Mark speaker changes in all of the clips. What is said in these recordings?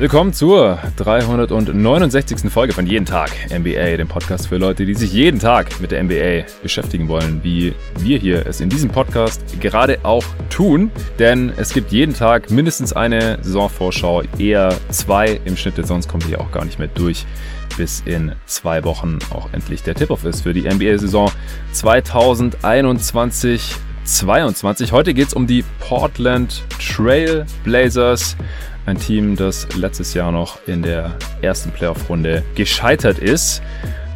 Speaker 1: Willkommen zur 369. Folge von Jeden Tag NBA, dem Podcast für Leute, die sich jeden Tag mit der NBA beschäftigen wollen, wie wir hier es in diesem Podcast gerade auch tun. Denn es gibt jeden Tag mindestens eine Saisonvorschau, eher zwei im Schnitt, denn sonst kommen wir auch gar nicht mehr durch bis in zwei Wochen auch endlich der Tip-Off ist für die NBA-Saison 2021. 22. Heute geht es um die Portland Trail Blazers. Ein Team, das letztes Jahr noch in der ersten Playoff-Runde gescheitert ist.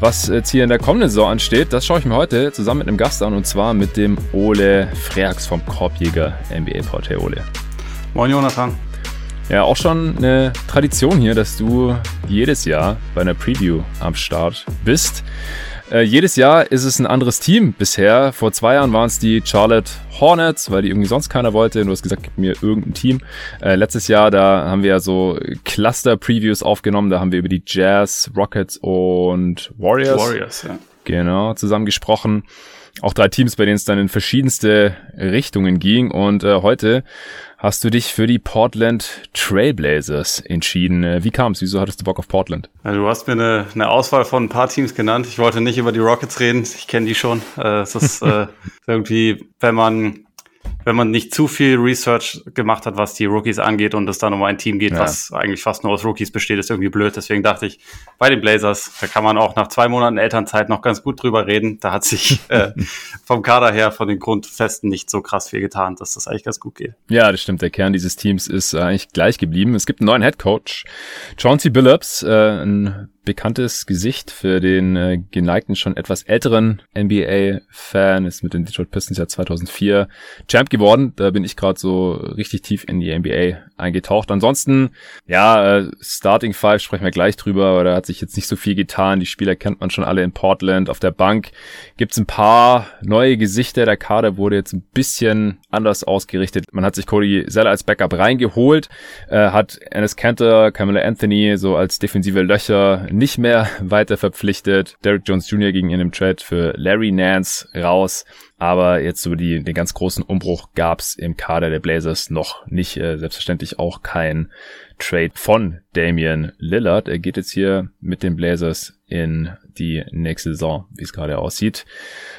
Speaker 1: Was jetzt hier in der kommenden Saison ansteht, das schaue ich mir heute zusammen mit einem Gast an und zwar mit dem Ole Freaks vom Korbjäger NBA Portal Ole.
Speaker 2: Moin Jonathan.
Speaker 1: Ja, auch schon eine Tradition hier, dass du jedes Jahr bei einer Preview am Start bist. Äh, jedes Jahr ist es ein anderes Team bisher. Vor zwei Jahren waren es die Charlotte Hornets, weil die irgendwie sonst keiner wollte. Du hast gesagt, gib mir irgendein Team. Äh, letztes Jahr, da haben wir ja so Cluster-Previews aufgenommen. Da haben wir über die Jazz, Rockets und Warriors.
Speaker 2: Warriors, ja.
Speaker 1: Genau, zusammen gesprochen. Auch drei Teams, bei denen es dann in verschiedenste Richtungen ging. Und äh, heute hast du dich für die Portland Trailblazers entschieden. Äh, wie kam es? Wieso hattest du Bock auf Portland?
Speaker 2: Ja, du hast mir eine, eine, Auswahl von ein paar Teams genannt. Ich wollte nicht über die Rockets reden. Ich kenne die schon. Äh, es ist äh, irgendwie, wenn man wenn man nicht zu viel Research gemacht hat, was die Rookies angeht und es dann um ein Team geht, ja. was eigentlich fast nur aus Rookies besteht, ist irgendwie blöd. Deswegen dachte ich, bei den Blazers, da kann man auch nach zwei Monaten Elternzeit noch ganz gut drüber reden. Da hat sich äh, vom Kader her, von den Grundfesten nicht so krass viel getan, dass das eigentlich ganz gut geht.
Speaker 1: Ja, das stimmt. Der Kern dieses Teams ist eigentlich gleich geblieben. Es gibt einen neuen Head Coach, Chauncey Billups, äh, ein bekanntes Gesicht für den äh, geneigten, schon etwas älteren NBA-Fan, ist mit den Detroit Pistons ja 2004 Champ geworden. Da bin ich gerade so richtig tief in die NBA eingetaucht. Ansonsten, ja, äh, Starting Five sprechen wir gleich drüber, aber da hat sich jetzt nicht so viel getan. Die Spieler kennt man schon alle in Portland. Auf der Bank gibt's ein paar neue Gesichter. Der Kader wurde jetzt ein bisschen anders ausgerichtet. Man hat sich Cody Zeller als Backup reingeholt, äh, hat Ennis Cantor, Camilla Anthony so als defensive Löcher nicht mehr weiter verpflichtet. Derek Jones Jr. ging in dem Trade für Larry Nance raus. Aber jetzt so die, den ganz großen Umbruch gab's im Kader der Blazers noch nicht. Äh, selbstverständlich auch kein Trade von Damian Lillard. Er geht jetzt hier mit den Blazers in die nächste Saison, wie es gerade aussieht.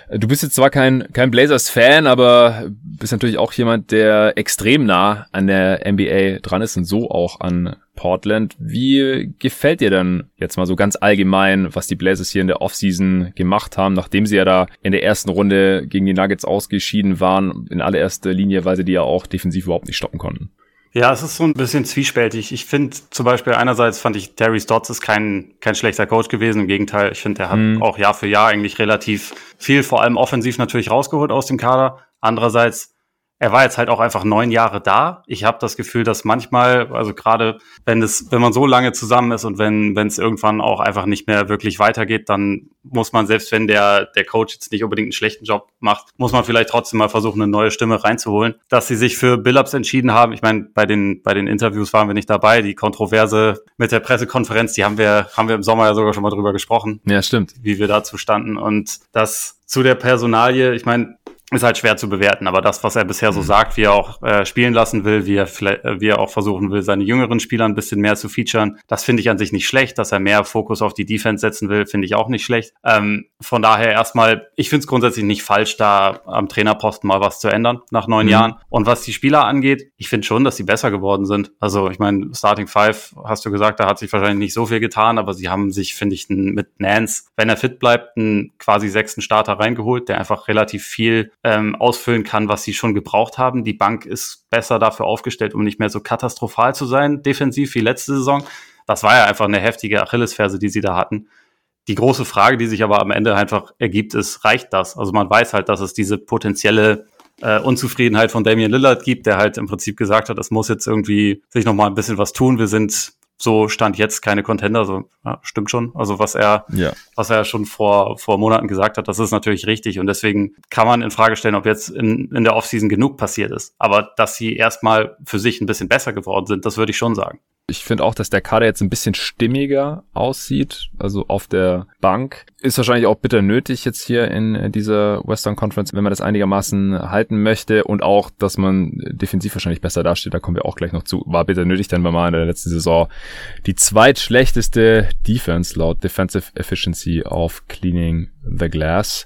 Speaker 1: Du bist jetzt zwar kein, kein Blazers-Fan, aber bist natürlich auch jemand, der extrem nah an der NBA dran ist und so auch an Portland. Wie gefällt dir dann jetzt mal so ganz allgemein, was die Blazers hier in der Offseason gemacht haben, nachdem sie ja da in der ersten Runde gegen die Nuggets ausgeschieden waren, in allererster Linie, weil sie die ja auch defensiv überhaupt nicht stoppen konnten?
Speaker 2: Ja, es ist so ein bisschen zwiespältig. Ich finde zum Beispiel einerseits fand ich, Terry Stotts ist kein, kein schlechter Coach gewesen. Im Gegenteil, ich finde, er hat mhm. auch Jahr für Jahr eigentlich relativ viel, vor allem offensiv natürlich rausgeholt aus dem Kader. Andererseits er war jetzt halt auch einfach neun Jahre da. Ich habe das Gefühl, dass manchmal, also gerade wenn es, wenn man so lange zusammen ist und wenn wenn es irgendwann auch einfach nicht mehr wirklich weitergeht, dann muss man selbst wenn der der Coach jetzt nicht unbedingt einen schlechten Job macht, muss man vielleicht trotzdem mal versuchen, eine neue Stimme reinzuholen. Dass sie sich für Billups entschieden haben, ich meine, bei den bei den Interviews waren wir nicht dabei. Die Kontroverse mit der Pressekonferenz, die haben wir haben wir im Sommer ja sogar schon mal drüber gesprochen.
Speaker 1: Ja, stimmt.
Speaker 2: Wie wir dazu standen und das zu der Personalie, ich meine, ist halt schwer zu bewerten, aber das, was er bisher so mhm. sagt, wie er auch äh, spielen lassen will, wie er, äh, wie er auch versuchen will, seine jüngeren Spieler ein bisschen mehr zu featuren, das finde ich an sich nicht schlecht. Dass er mehr Fokus auf die Defense setzen will, finde ich auch nicht schlecht. Ähm, von daher erstmal, ich finde es grundsätzlich nicht falsch, da am Trainerposten mal was zu ändern nach neun mhm. Jahren. Und was die Spieler angeht, ich finde schon, dass sie besser geworden sind. Also ich meine, Starting Five, hast du gesagt, da hat sich wahrscheinlich nicht so viel getan, aber sie haben sich, finde ich, mit Nance, wenn er fit bleibt, einen quasi sechsten Starter reingeholt, der einfach relativ viel ähm, ausfüllen kann, was sie schon gebraucht haben. Die Bank ist besser dafür aufgestellt, um nicht mehr so katastrophal zu sein, defensiv wie letzte Saison. Das war ja einfach eine heftige Achillesferse, die sie da hatten. Die große Frage, die sich aber am Ende einfach ergibt, ist, reicht das? Also man weiß halt, dass es diese potenzielle äh, Unzufriedenheit von Damian Lillard gibt, der halt im Prinzip gesagt hat, es muss jetzt irgendwie sich noch mal ein bisschen was tun. Wir sind so stand jetzt keine Contender, so ja, stimmt schon. Also was er, ja. was er schon vor vor Monaten gesagt hat, das ist natürlich richtig und deswegen kann man in Frage stellen, ob jetzt in, in der Offseason genug passiert ist. Aber dass sie erstmal für sich ein bisschen besser geworden sind, das würde ich schon sagen.
Speaker 1: Ich finde auch, dass der Kader jetzt ein bisschen stimmiger aussieht, also auf der Bank. Ist wahrscheinlich auch bitter nötig jetzt hier in dieser Western Conference, wenn man das einigermaßen halten möchte und auch, dass man defensiv wahrscheinlich besser dasteht, da kommen wir auch gleich noch zu. War bitter nötig, denn wir mal in der letzten Saison die zweitschlechteste Defense laut Defensive Efficiency auf Cleaning the Glass.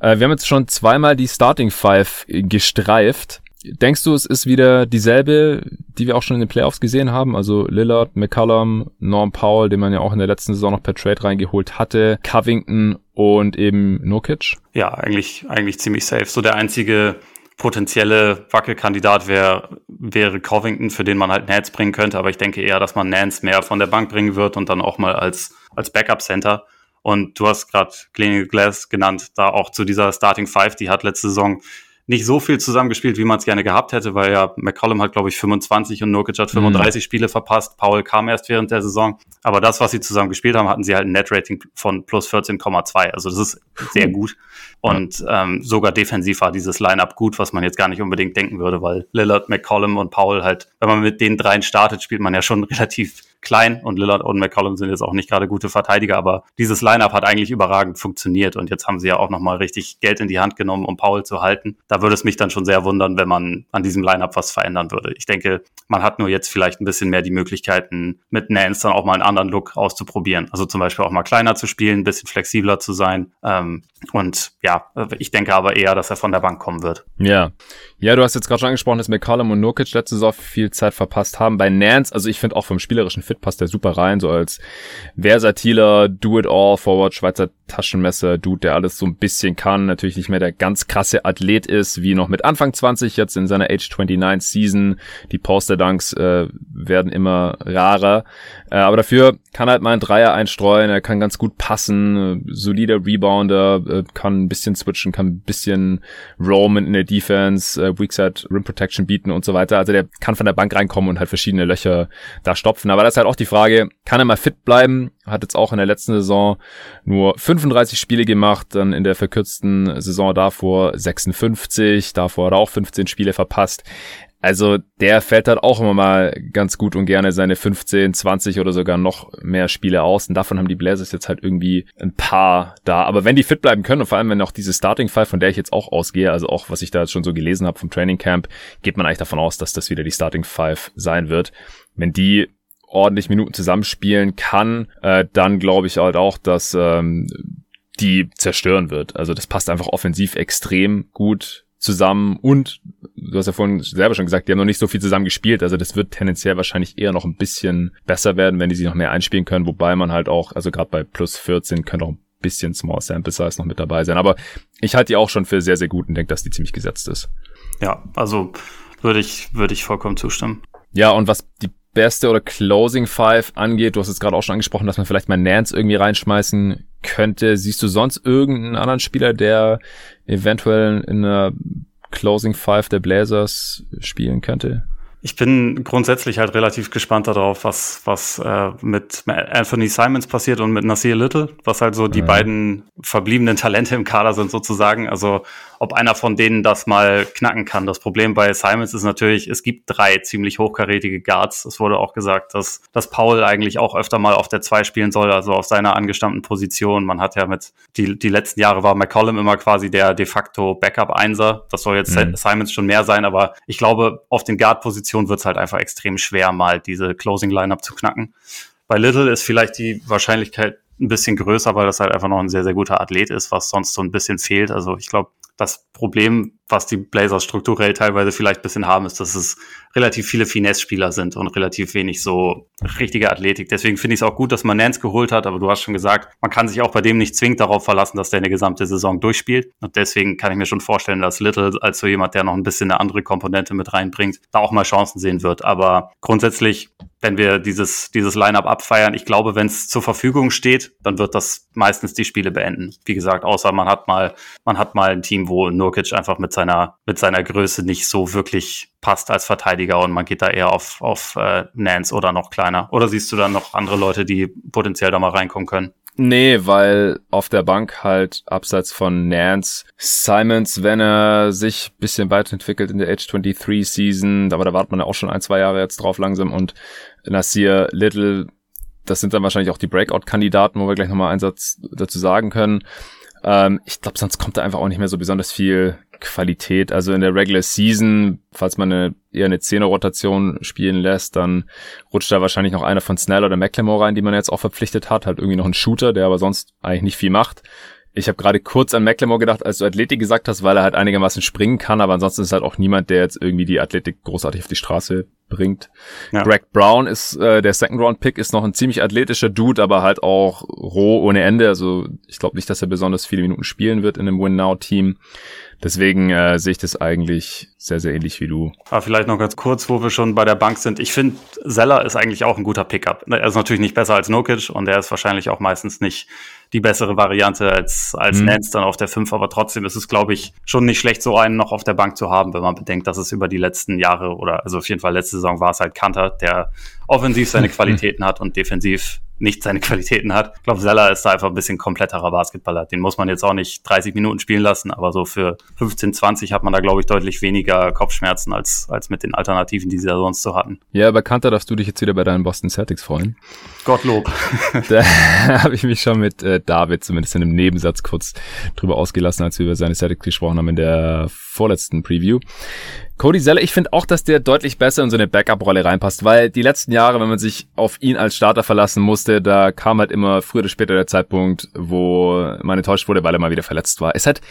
Speaker 1: Äh, wir haben jetzt schon zweimal die Starting Five gestreift. Denkst du, es ist wieder dieselbe, die wir auch schon in den Playoffs gesehen haben? Also Lillard, McCallum, Norm Powell, den man ja auch in der letzten Saison noch per Trade reingeholt hatte, Covington und eben Nurkic?
Speaker 2: Ja, eigentlich, eigentlich ziemlich safe. So der einzige potenzielle Wackelkandidat wäre wäre Covington, für den man halt Nance bringen könnte. Aber ich denke eher, dass man Nance mehr von der Bank bringen wird und dann auch mal als, als Backup-Center. Und du hast gerade Clinical Glass genannt, da auch zu dieser Starting Five, die hat letzte Saison nicht so viel zusammengespielt, wie man es gerne gehabt hätte, weil ja McCollum hat, glaube ich, 25 und Nurkic hat 35 mhm. Spiele verpasst. Paul kam erst während der Saison. Aber das, was sie zusammen gespielt haben, hatten sie halt ein Net-Rating von plus 14,2. Also das ist sehr gut. Und ja. ähm, sogar defensiv war dieses Line-Up gut, was man jetzt gar nicht unbedingt denken würde, weil Lillard, McCollum und Paul halt, wenn man mit den dreien startet, spielt man ja schon relativ klein und Lillard und McCollum sind jetzt auch nicht gerade gute Verteidiger, aber dieses Lineup hat eigentlich überragend funktioniert und jetzt haben sie ja auch nochmal richtig Geld in die Hand genommen, um Paul zu halten. Da würde es mich dann schon sehr wundern, wenn man an diesem Lineup was verändern würde. Ich denke, man hat nur jetzt vielleicht ein bisschen mehr die Möglichkeiten, mit Nance dann auch mal einen anderen Look auszuprobieren. Also zum Beispiel auch mal kleiner zu spielen, ein bisschen flexibler zu sein. Ähm, und ja, ich denke aber eher, dass er von der Bank kommen wird.
Speaker 1: Ja. Ja, du hast jetzt gerade schon angesprochen, dass McCollum und Nurkic letzte Saison viel Zeit verpasst haben. Bei Nance, also ich finde auch vom spielerischen Fit passt der super rein, so als versatiler Do-it-all Forward Schweizer Taschenmesser Dude, der alles so ein bisschen kann, natürlich nicht mehr der ganz krasse Athlet ist, wie noch mit Anfang 20 jetzt in seiner Age 29 Season. Die Poster Dunks äh, werden immer rarer, äh, aber dafür kann halt mal ein Dreier einstreuen, er kann ganz gut passen, äh, solider Rebounder, äh, kann ein bisschen switchen, kann ein bisschen roamen in der Defense, äh, Weakside Rim Protection bieten und so weiter. Also der kann von der Bank reinkommen und halt verschiedene Löcher da stopfen. Aber das ist halt auch die Frage, kann er mal fit bleiben? Hat jetzt auch in der letzten Saison nur 35 Spiele gemacht, dann in der verkürzten Saison davor 56, davor hat er auch 15 Spiele verpasst. Also der fällt halt auch immer mal ganz gut und gerne seine 15, 20 oder sogar noch mehr Spiele aus. Und davon haben die Blazers jetzt halt irgendwie ein paar da. Aber wenn die fit bleiben können und vor allem wenn auch diese Starting Five, von der ich jetzt auch ausgehe, also auch was ich da jetzt schon so gelesen habe vom Training Camp, geht man eigentlich davon aus, dass das wieder die Starting Five sein wird. Wenn die ordentlich Minuten zusammenspielen kann, äh, dann glaube ich halt auch, dass ähm, die zerstören wird. Also das passt einfach offensiv extrem gut zusammen und du hast ja vorhin selber schon gesagt, die haben noch nicht so viel zusammen gespielt, also das wird tendenziell wahrscheinlich eher noch ein bisschen besser werden, wenn die sich noch mehr einspielen können, wobei man halt auch, also gerade bei plus 14 könnte auch ein bisschen Small Sample Size noch mit dabei sein, aber ich halte die auch schon für sehr, sehr gut und denke, dass die ziemlich gesetzt ist.
Speaker 2: Ja, also würde ich, würde ich vollkommen zustimmen.
Speaker 1: Ja, und was die beste oder Closing Five angeht, du hast jetzt gerade auch schon angesprochen, dass man vielleicht mal Nance irgendwie reinschmeißen könnte. Siehst du sonst irgendeinen anderen Spieler, der eventuell in einer Closing Five der Blazers spielen könnte?
Speaker 2: Ich bin grundsätzlich halt relativ gespannt darauf, was, was äh, mit Anthony Simons passiert und mit Nasir Little, was halt so die ja. beiden verbliebenen Talente im Kader sind sozusagen. Also ob einer von denen das mal knacken kann. Das Problem bei Simons ist natürlich, es gibt drei ziemlich hochkarätige Guards. Es wurde auch gesagt, dass, dass Paul eigentlich auch öfter mal auf der 2 spielen soll, also auf seiner angestammten Position. Man hat ja mit, die, die letzten Jahre war McCollum immer quasi der de facto Backup-Einser. Das soll jetzt mhm. Simons schon mehr sein, aber ich glaube, auf den Guard-Positionen wird es halt einfach extrem schwer, mal diese Closing-Lineup zu knacken. Bei Little ist vielleicht die Wahrscheinlichkeit ein bisschen größer, weil das halt einfach noch ein sehr, sehr guter Athlet ist, was sonst so ein bisschen fehlt. Also ich glaube, das Problem, was die Blazers strukturell teilweise vielleicht bisschen haben, ist, dass es relativ viele Finesse-Spieler sind und relativ wenig so richtige Athletik. Deswegen finde ich es auch gut, dass man Nance geholt hat, aber du hast schon gesagt, man kann sich auch bei dem nicht zwingend darauf verlassen, dass der eine gesamte Saison durchspielt. Und deswegen kann ich mir schon vorstellen, dass Little als so jemand, der noch ein bisschen eine andere Komponente mit reinbringt, da auch mal Chancen sehen wird. Aber grundsätzlich wenn wir dieses, dieses Line-up abfeiern. Ich glaube, wenn es zur Verfügung steht, dann wird das meistens die Spiele beenden. Wie gesagt, außer man hat mal, man hat mal ein Team, wo Nurkic einfach mit seiner, mit seiner Größe nicht so wirklich passt als Verteidiger und man geht da eher auf, auf äh, Nance oder noch kleiner. Oder siehst du dann noch andere Leute, die potenziell da mal reinkommen können?
Speaker 1: Nee, weil auf der Bank halt abseits von Nance Simons, wenn er sich bisschen weiterentwickelt in der Age 23 Season, aber da wartet man ja auch schon ein, zwei Jahre jetzt drauf langsam und Nasir Little, das sind dann wahrscheinlich auch die Breakout-Kandidaten, wo wir gleich nochmal einen Satz dazu sagen können. Ähm, ich glaube, sonst kommt da einfach auch nicht mehr so besonders viel Qualität. Also in der Regular Season, falls man eine, eher eine Zehner-Rotation spielen lässt, dann rutscht da wahrscheinlich noch einer von Snell oder McLemore rein, die man jetzt auch verpflichtet hat. Halt irgendwie noch ein Shooter, der aber sonst eigentlich nicht viel macht. Ich habe gerade kurz an McLemore gedacht, als du Athletik gesagt hast, weil er halt einigermaßen springen kann, aber ansonsten ist halt auch niemand, der jetzt irgendwie die Athletik großartig auf die Straße bringt. Ja. Greg Brown ist äh, der Second Round Pick, ist noch ein ziemlich athletischer Dude, aber halt auch roh ohne Ende. Also ich glaube nicht, dass er besonders viele Minuten spielen wird in einem Win Now Team. Deswegen äh, sehe ich das eigentlich sehr, sehr ähnlich wie du.
Speaker 2: Aber vielleicht noch ganz kurz, wo wir schon bei der Bank sind. Ich finde, Zeller ist eigentlich auch ein guter Pickup. Er ist natürlich nicht besser als Nokic und er ist wahrscheinlich auch meistens nicht die bessere Variante als, als mhm. Nance dann auf der 5. Aber trotzdem ist es, glaube ich, schon nicht schlecht, so einen noch auf der Bank zu haben, wenn man bedenkt, dass es über die letzten Jahre oder also auf jeden Fall letzte Saison war es halt Kanter, der offensiv seine Qualitäten hat und defensiv nicht seine Qualitäten hat. Ich glaube, Zeller ist da einfach ein bisschen kompletterer Basketballer. Den muss man jetzt auch nicht 30 Minuten spielen lassen, aber so für 15, 20 hat man da, glaube ich, deutlich weniger Kopfschmerzen als, als mit den Alternativen, die sie da sonst so hatten.
Speaker 1: Ja, aber Kanter darfst du dich jetzt wieder bei deinen Boston Celtics freuen.
Speaker 2: Gottlob.
Speaker 1: da habe ich mich schon mit äh, David zumindest in einem Nebensatz kurz drüber ausgelassen, als wir über seine Celtics gesprochen haben in der vorletzten Preview. Cody Zeller, ich finde auch, dass der deutlich besser in so eine Backup-Rolle reinpasst, weil die letzten Jahre, wenn man sich auf ihn als Starter verlassen musste, da kam halt immer früher oder später der Zeitpunkt, wo man enttäuscht wurde, weil er mal wieder verletzt war. Es hat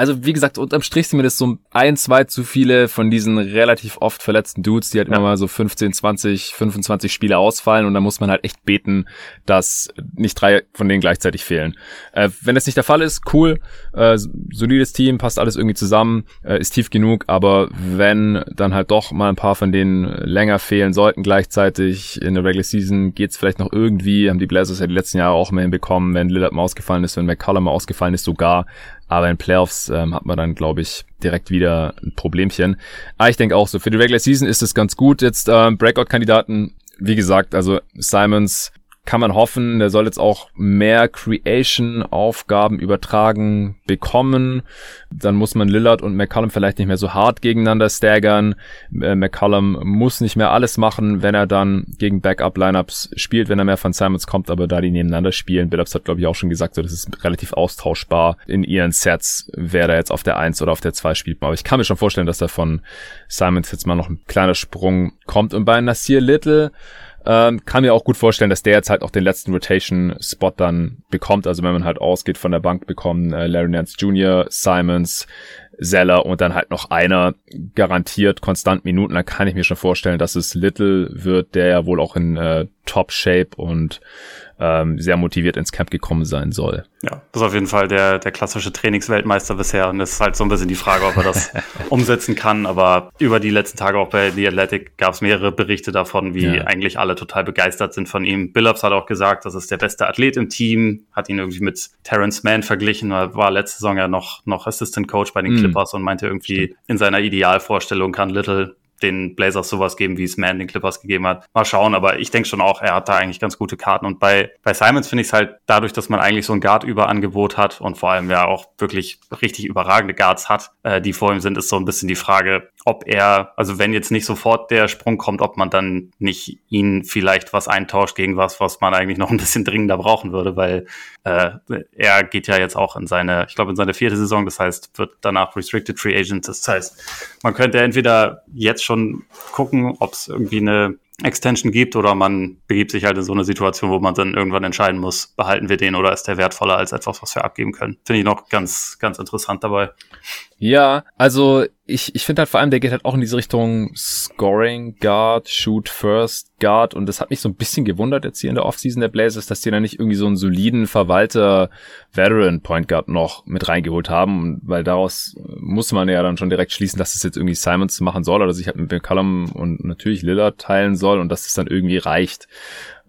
Speaker 1: also wie gesagt, unterm Strich sind mir das so ein, zwei zu viele von diesen relativ oft verletzten Dudes, die halt ja. immer mal so 15, 20, 25 Spiele ausfallen und da muss man halt echt beten, dass nicht drei von denen gleichzeitig fehlen. Äh, wenn das nicht der Fall ist, cool, äh, solides Team, passt alles irgendwie zusammen, äh, ist tief genug, aber wenn dann halt doch mal ein paar von denen länger fehlen sollten gleichzeitig in der Regular Season, geht's vielleicht noch irgendwie, haben die Blazers ja die letzten Jahre auch mehr hinbekommen, wenn Lillard mal ausgefallen ist, wenn McCollum mal ausgefallen ist sogar, aber in Playoffs ähm, hat man dann, glaube ich, direkt wieder ein Problemchen. Aber ich denke auch so, für die Regular Season ist es ganz gut. Jetzt ähm, Breakout-Kandidaten, wie gesagt, also Simons kann man hoffen, der soll jetzt auch mehr Creation-Aufgaben übertragen bekommen. Dann muss man Lillard und McCollum vielleicht nicht mehr so hart gegeneinander staggern. Äh, McCollum muss nicht mehr alles machen, wenn er dann gegen Backup-Lineups spielt, wenn er mehr von Simons kommt, aber da die nebeneinander spielen. Billups hat, glaube ich, auch schon gesagt, so, das ist relativ austauschbar in ihren Sets, wer da jetzt auf der 1 oder auf der 2 spielt. Aber ich kann mir schon vorstellen, dass da von Simons jetzt mal noch ein kleiner Sprung kommt. Und bei Nasir Little ähm, kann mir auch gut vorstellen, dass der jetzt halt auch den letzten Rotation-Spot dann bekommt. Also wenn man halt ausgeht von der Bank bekommen, äh, Larry Nance Jr., Simons, Zeller und dann halt noch einer garantiert konstant Minuten, dann kann ich mir schon vorstellen, dass es Little wird, der ja wohl auch in äh, Top-Shape und ähm, sehr motiviert ins Camp gekommen sein soll.
Speaker 2: Ja, das ist auf jeden Fall der, der klassische Trainingsweltmeister bisher und es ist halt so ein bisschen die Frage, ob er das umsetzen kann. Aber über die letzten Tage auch bei The Athletic gab es mehrere Berichte davon, wie ja. eigentlich alle total begeistert sind von ihm. Billups hat auch gesagt, das ist der beste Athlet im Team, hat ihn irgendwie mit Terrence Mann verglichen, er war letzte Saison ja noch, noch Assistant Coach bei den mm. Clippers und meinte irgendwie, in seiner Idealvorstellung kann Little den Blazers sowas geben, wie es Man den Clippers gegeben hat. Mal schauen, aber ich denke schon auch, er hat da eigentlich ganz gute Karten. Und bei, bei Simons finde ich es halt dadurch, dass man eigentlich so ein Guard-Überangebot hat und vor allem ja auch wirklich richtig überragende Guards hat, äh, die vor ihm sind, ist so ein bisschen die Frage, ob er, also wenn jetzt nicht sofort der Sprung kommt, ob man dann nicht ihn vielleicht was eintauscht gegen was, was man eigentlich noch ein bisschen dringender brauchen würde, weil äh, er geht ja jetzt auch in seine, ich glaube in seine vierte Saison, das heißt, wird danach Restricted Free Agent. Das heißt, man könnte entweder jetzt schon gucken, ob es irgendwie eine Extension gibt oder man begibt sich halt in so eine Situation, wo man dann irgendwann entscheiden muss, behalten wir den oder ist der wertvoller als etwas, was wir abgeben können. Finde ich noch ganz, ganz interessant dabei.
Speaker 1: Ja, also ich, ich finde halt vor allem, der geht halt auch in diese Richtung Scoring Guard, Shoot First Guard und das hat mich so ein bisschen gewundert jetzt hier in der Offseason der Blazers, dass die da nicht irgendwie so einen soliden Verwalter Veteran Point Guard noch mit reingeholt haben, weil daraus muss man ja dann schon direkt schließen, dass es jetzt irgendwie Simons machen soll oder sich halt mit McCallum und natürlich Lillard teilen soll und dass es dann irgendwie reicht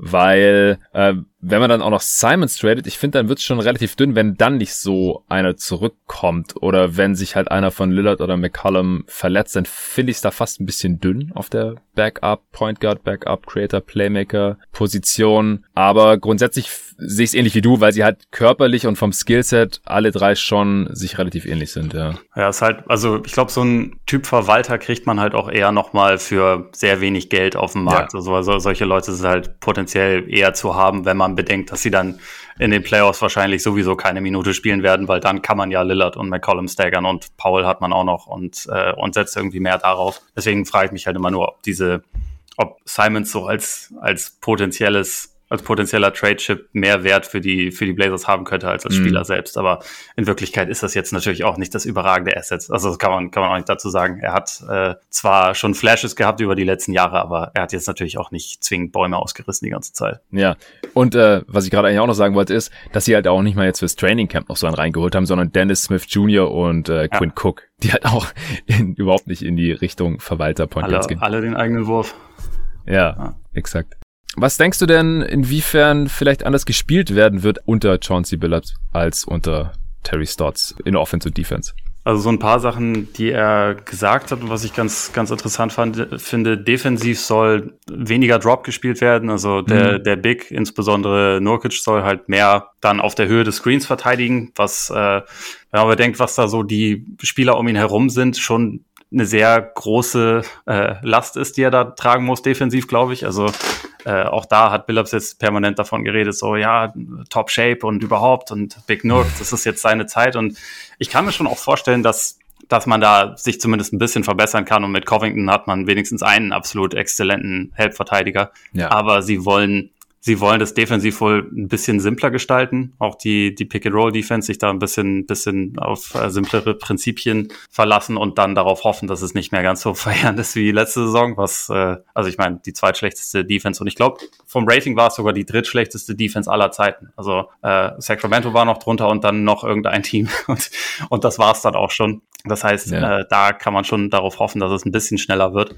Speaker 1: weil äh, wenn man dann auch noch Simons tradet, ich finde, dann wird's schon relativ dünn, wenn dann nicht so einer zurückkommt oder wenn sich halt einer von Lillard oder McCollum verletzt, dann finde ich es da fast ein bisschen dünn auf der Backup, Point Guard, Backup, Creator, Playmaker Position. Aber grundsätzlich sehe ich es ähnlich wie du, weil sie halt körperlich und vom Skillset alle drei schon sich relativ ähnlich sind, ja.
Speaker 2: Ja, ist halt, also ich glaube, so ein Typ Verwalter kriegt man halt auch eher nochmal für sehr wenig Geld auf dem Markt. Ja. Also, also solche Leute sind halt potenziell eher zu haben, wenn man bedenkt, dass sie dann in den Playoffs wahrscheinlich sowieso keine Minute spielen werden, weil dann kann man ja Lillard und McCollum staggern und Paul hat man auch noch und, äh, und setzt irgendwie mehr darauf. Deswegen frage ich mich halt immer nur, ob diese, ob Simons so als, als potenzielles als potenzieller Trade-Chip mehr Wert für die, für die Blazers haben könnte als als mhm. Spieler selbst. Aber in Wirklichkeit ist das jetzt natürlich auch nicht das überragende Asset. Also das kann man, kann man auch nicht dazu sagen. Er hat äh, zwar schon Flashes gehabt über die letzten Jahre, aber er hat jetzt natürlich auch nicht zwingend Bäume ausgerissen die ganze Zeit.
Speaker 1: Ja. Und äh, was ich gerade eigentlich auch noch sagen wollte, ist, dass sie halt auch nicht mal jetzt fürs Training Camp noch so einen reingeholt haben, sondern Dennis Smith Jr. und äh, Quinn ja. Cook, die halt auch in, überhaupt nicht in die Richtung Verwalter Point
Speaker 2: alle, gehen. Alle den eigenen Wurf.
Speaker 1: Ja, ja, exakt. Was denkst du denn, inwiefern vielleicht anders gespielt werden wird unter Chauncey Billups als unter Terry Stotts in Offense und Defense?
Speaker 2: Also so ein paar Sachen, die er gesagt hat und was ich ganz, ganz interessant fand, finde, defensiv soll weniger Drop gespielt werden. Also der, mhm. der Big, insbesondere Nurkic, soll halt mehr dann auf der Höhe des Screens verteidigen, was, äh, wenn man bedenkt, was da so die Spieler um ihn herum sind, schon eine sehr große äh, Last ist, die er da tragen muss, defensiv, glaube ich. Also äh, auch da hat Billups jetzt permanent davon geredet, so ja, Top Shape und überhaupt und Big Nook, das ist jetzt seine Zeit. Und ich kann mir schon auch vorstellen, dass dass man da sich zumindest ein bisschen verbessern kann. Und mit Covington hat man wenigstens einen absolut exzellenten Helpverteidiger. Ja. Aber sie wollen Sie wollen das defensiv wohl ein bisschen simpler gestalten, auch die, die Pick-and-Roll-Defense sich da ein bisschen, bisschen auf äh, simplere Prinzipien verlassen und dann darauf hoffen, dass es nicht mehr ganz so feiernd ist wie letzte Saison, was, äh, also ich meine, die zweitschlechteste Defense und ich glaube, vom Rating war es sogar die drittschlechteste Defense aller Zeiten. Also äh, Sacramento war noch drunter und dann noch irgendein Team und, und das war es dann auch schon. Das heißt, ja. äh, da kann man schon darauf hoffen, dass es ein bisschen schneller wird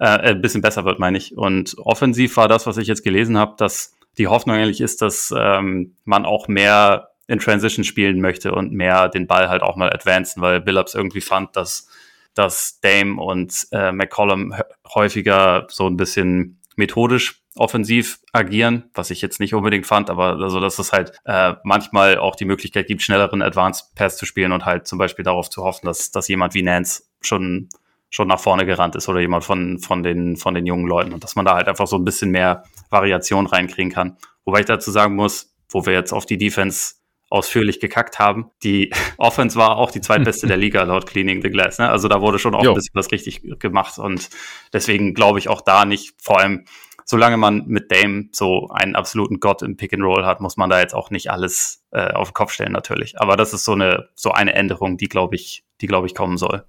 Speaker 2: äh, ein bisschen besser wird, meine ich. Und offensiv war das, was ich jetzt gelesen habe, dass die Hoffnung eigentlich ist, dass ähm, man auch mehr in Transition spielen möchte und mehr den Ball halt auch mal advancen, weil Billups irgendwie fand, dass, dass Dame und äh, McCollum häufiger so ein bisschen methodisch offensiv agieren, was ich jetzt nicht unbedingt fand, aber also dass es halt äh, manchmal auch die Möglichkeit gibt, schnelleren Advanced Pass zu spielen und halt zum Beispiel darauf zu hoffen, dass, dass jemand wie Nance schon schon nach vorne gerannt ist oder jemand von, von, den, von den jungen Leuten und dass man da halt einfach so ein bisschen mehr Variation reinkriegen kann. Wobei ich dazu sagen muss, wo wir jetzt auf die Defense ausführlich gekackt haben. Die Offense war auch die zweitbeste der Liga laut Cleaning the Glass. Ne? Also da wurde schon auch jo. ein bisschen was richtig gemacht und deswegen glaube ich auch da nicht, vor allem solange man mit Dame so einen absoluten Gott im Pick and Roll hat, muss man da jetzt auch nicht alles äh, auf den Kopf stellen natürlich. Aber das ist so eine so eine Änderung, die glaube ich, die glaube ich kommen soll.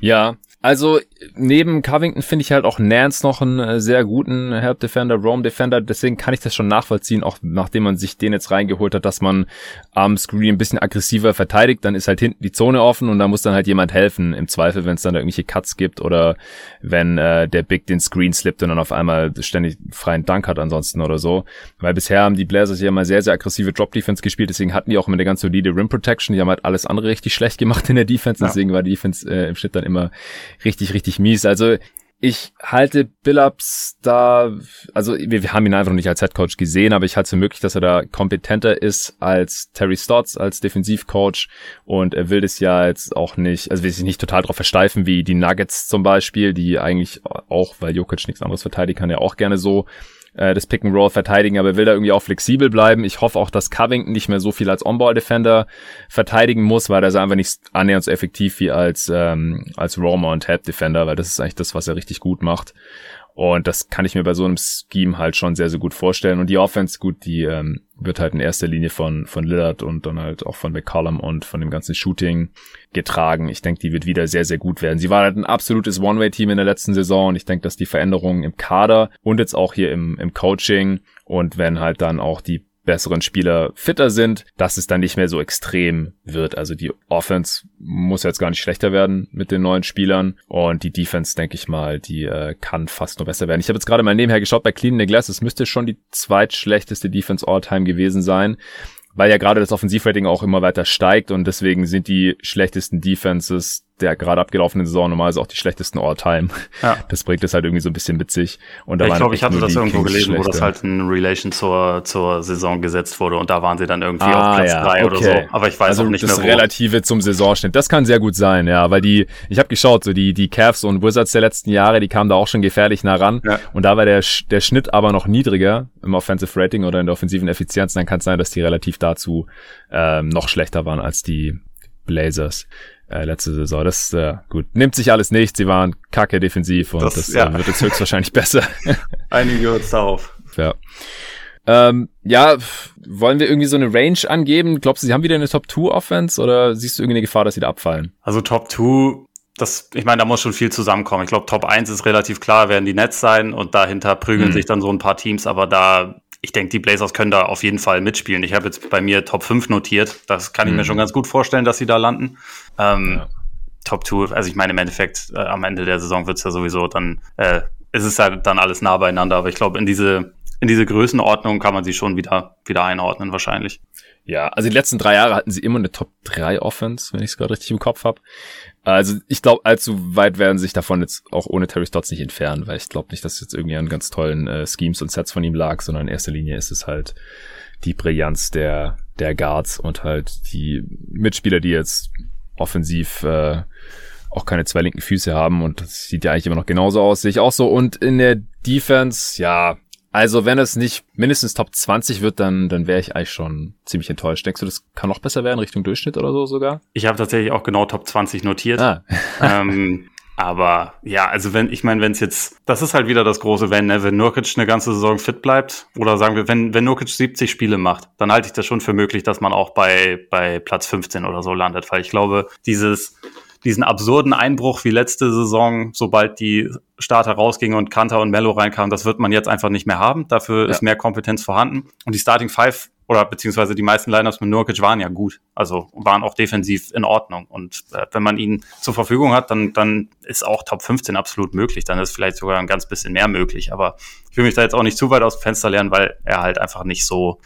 Speaker 1: Ja, also neben Covington finde ich halt auch Nance noch einen äh, sehr guten Help Defender, Roam Defender. Deswegen kann ich das schon nachvollziehen, auch nachdem man sich den jetzt reingeholt hat, dass man am Screen ein bisschen aggressiver verteidigt. Dann ist halt hinten die Zone offen und da muss dann halt jemand helfen. Im Zweifel, wenn es dann irgendwelche Cuts gibt oder wenn äh, der Big den Screen slippt und dann auf einmal ständig freien Dank hat ansonsten oder so. Weil bisher haben die Blazers ja mal sehr, sehr aggressive Drop Defense gespielt. Deswegen hatten die auch immer eine ganz solide Rim Protection. Die haben halt alles andere richtig schlecht gemacht in der Defense. Deswegen war die Defense äh, im Schnitt dann immer richtig, richtig mies. Also ich halte Billups da, also wir, wir haben ihn einfach noch nicht als Headcoach gesehen, aber ich halte es für möglich, dass er da kompetenter ist als Terry Stotts, als Defensivcoach und er will das ja jetzt auch nicht, also will sich nicht total drauf versteifen wie die Nuggets zum Beispiel, die eigentlich auch, weil Jokic nichts anderes verteidigen kann, ja auch gerne so äh, das Pick and Roll verteidigen, aber will da irgendwie auch flexibel bleiben. Ich hoffe auch, dass Covington nicht mehr so viel als On-Ball-Defender verteidigen muss, weil er ist einfach nicht annähernd so effektiv wie als, ähm, als Roamer und Help-Defender, weil das ist eigentlich das, was er richtig gut macht. Und das kann ich mir bei so einem Scheme halt schon sehr, sehr gut vorstellen. Und die Offense, gut, die ähm, wird halt in erster Linie von, von Lillard und dann halt auch von McCollum und von dem ganzen Shooting getragen. Ich denke, die wird wieder sehr, sehr gut werden. Sie war halt ein absolutes One-Way-Team in der letzten Saison und ich denke, dass die Veränderungen im Kader und jetzt auch hier im, im Coaching und wenn halt dann auch die besseren Spieler fitter sind, dass es dann nicht mehr so extrem wird. Also die Offense muss jetzt gar nicht schlechter werden mit den neuen Spielern und die Defense, denke ich mal, die äh, kann fast nur besser werden. Ich habe jetzt gerade mal nebenher geschaut bei Clean the Glass, es müsste schon die zweitschlechteste Defense All-Time gewesen sein weil ja gerade das Offensivrating auch immer weiter steigt und deswegen sind die schlechtesten Defenses der gerade abgelaufenen Saison normalerweise auch die schlechtesten All-Time. Ja. Das bringt es halt irgendwie so ein bisschen mit sich.
Speaker 2: Und da ja, ich glaube, ich hatte das irgendwo Kings gelesen, schlechter. wo das halt in Relation zur, zur Saison gesetzt wurde und da waren sie dann irgendwie ah, auf Platz ja, drei okay. oder so. Aber ich weiß also auch nicht
Speaker 1: das
Speaker 2: mehr.
Speaker 1: Das Relative zum Saisonschnitt. Das kann sehr gut sein, ja, weil die, ich habe geschaut, so die, die Cavs und Wizards der letzten Jahre, die kamen da auch schon gefährlich nah ran. Ja. Und da war der, der Schnitt aber noch niedriger im Offensive Rating oder in der offensiven Effizienz. Dann kann es sein, dass die relativ dazu ähm, noch schlechter waren als die Blazers äh, letzte Saison. Das äh, gut. Nimmt sich alles nicht. Sie waren kacke defensiv und das, das ja. äh, wird jetzt höchstwahrscheinlich besser.
Speaker 2: Einige uns darauf.
Speaker 1: Ja. Ähm, ja, wollen wir irgendwie so eine Range angeben? Glaubst du, sie haben wieder eine Top 2 Offense oder siehst du irgendwie eine Gefahr, dass sie da abfallen?
Speaker 2: Also Top 2, das, ich meine, da muss schon viel zusammenkommen. Ich glaube, Top 1 ist relativ klar, werden die Nets sein und dahinter prügeln mhm. sich dann so ein paar Teams, aber da ich denke, die Blazers können da auf jeden Fall mitspielen. Ich habe jetzt bei mir Top 5 notiert. Das kann ich mhm. mir schon ganz gut vorstellen, dass sie da landen. Ähm, ja. Top 2, also ich meine im Endeffekt, äh, am Ende der Saison wird es ja sowieso dann, äh, ist es halt dann alles nah beieinander. Aber ich glaube, in diese, in diese Größenordnung kann man sie schon wieder, wieder einordnen wahrscheinlich.
Speaker 1: Ja, also die letzten drei Jahre hatten sie immer eine Top 3 Offense, wenn ich es gerade richtig im Kopf habe. Also ich glaube, allzu weit werden sich davon jetzt auch ohne Terry Stotts nicht entfernen, weil ich glaube nicht, dass jetzt irgendwie an ganz tollen äh, Schemes und Sets von ihm lag, sondern in erster Linie ist es halt die Brillanz der, der Guards und halt die Mitspieler, die jetzt offensiv äh, auch keine zwei linken Füße haben und das sieht ja eigentlich immer noch genauso aus, sehe ich auch so. Und in der Defense, ja, also wenn es nicht mindestens Top 20 wird, dann, dann wäre ich eigentlich schon ziemlich enttäuscht. Denkst du, das kann noch besser werden, Richtung Durchschnitt oder so sogar?
Speaker 2: Ich habe tatsächlich auch genau Top 20 notiert. Ah. ähm, aber ja, also wenn, ich meine, wenn es jetzt, das ist halt wieder das große Wenn, ne? wenn Nurkic eine ganze Saison fit bleibt, oder sagen wir, wenn, wenn Nurkic 70 Spiele macht, dann halte ich das schon für möglich, dass man auch bei, bei Platz 15 oder so landet, weil ich glaube, dieses, diesen absurden Einbruch wie letzte Saison, sobald die Starter rausgingen und Kanter und Mello reinkamen, das wird man jetzt einfach nicht mehr haben. Dafür ja. ist mehr Kompetenz vorhanden. Und die Starting Five oder beziehungsweise die meisten Lineups mit Nurkic waren ja gut. Also waren auch defensiv in Ordnung. Und äh, wenn man ihn zur Verfügung hat, dann, dann ist auch Top 15 absolut möglich. Dann ist vielleicht sogar ein ganz bisschen mehr möglich. Aber ich will mich da jetzt auch nicht zu weit aus dem Fenster lernen, weil er halt einfach nicht so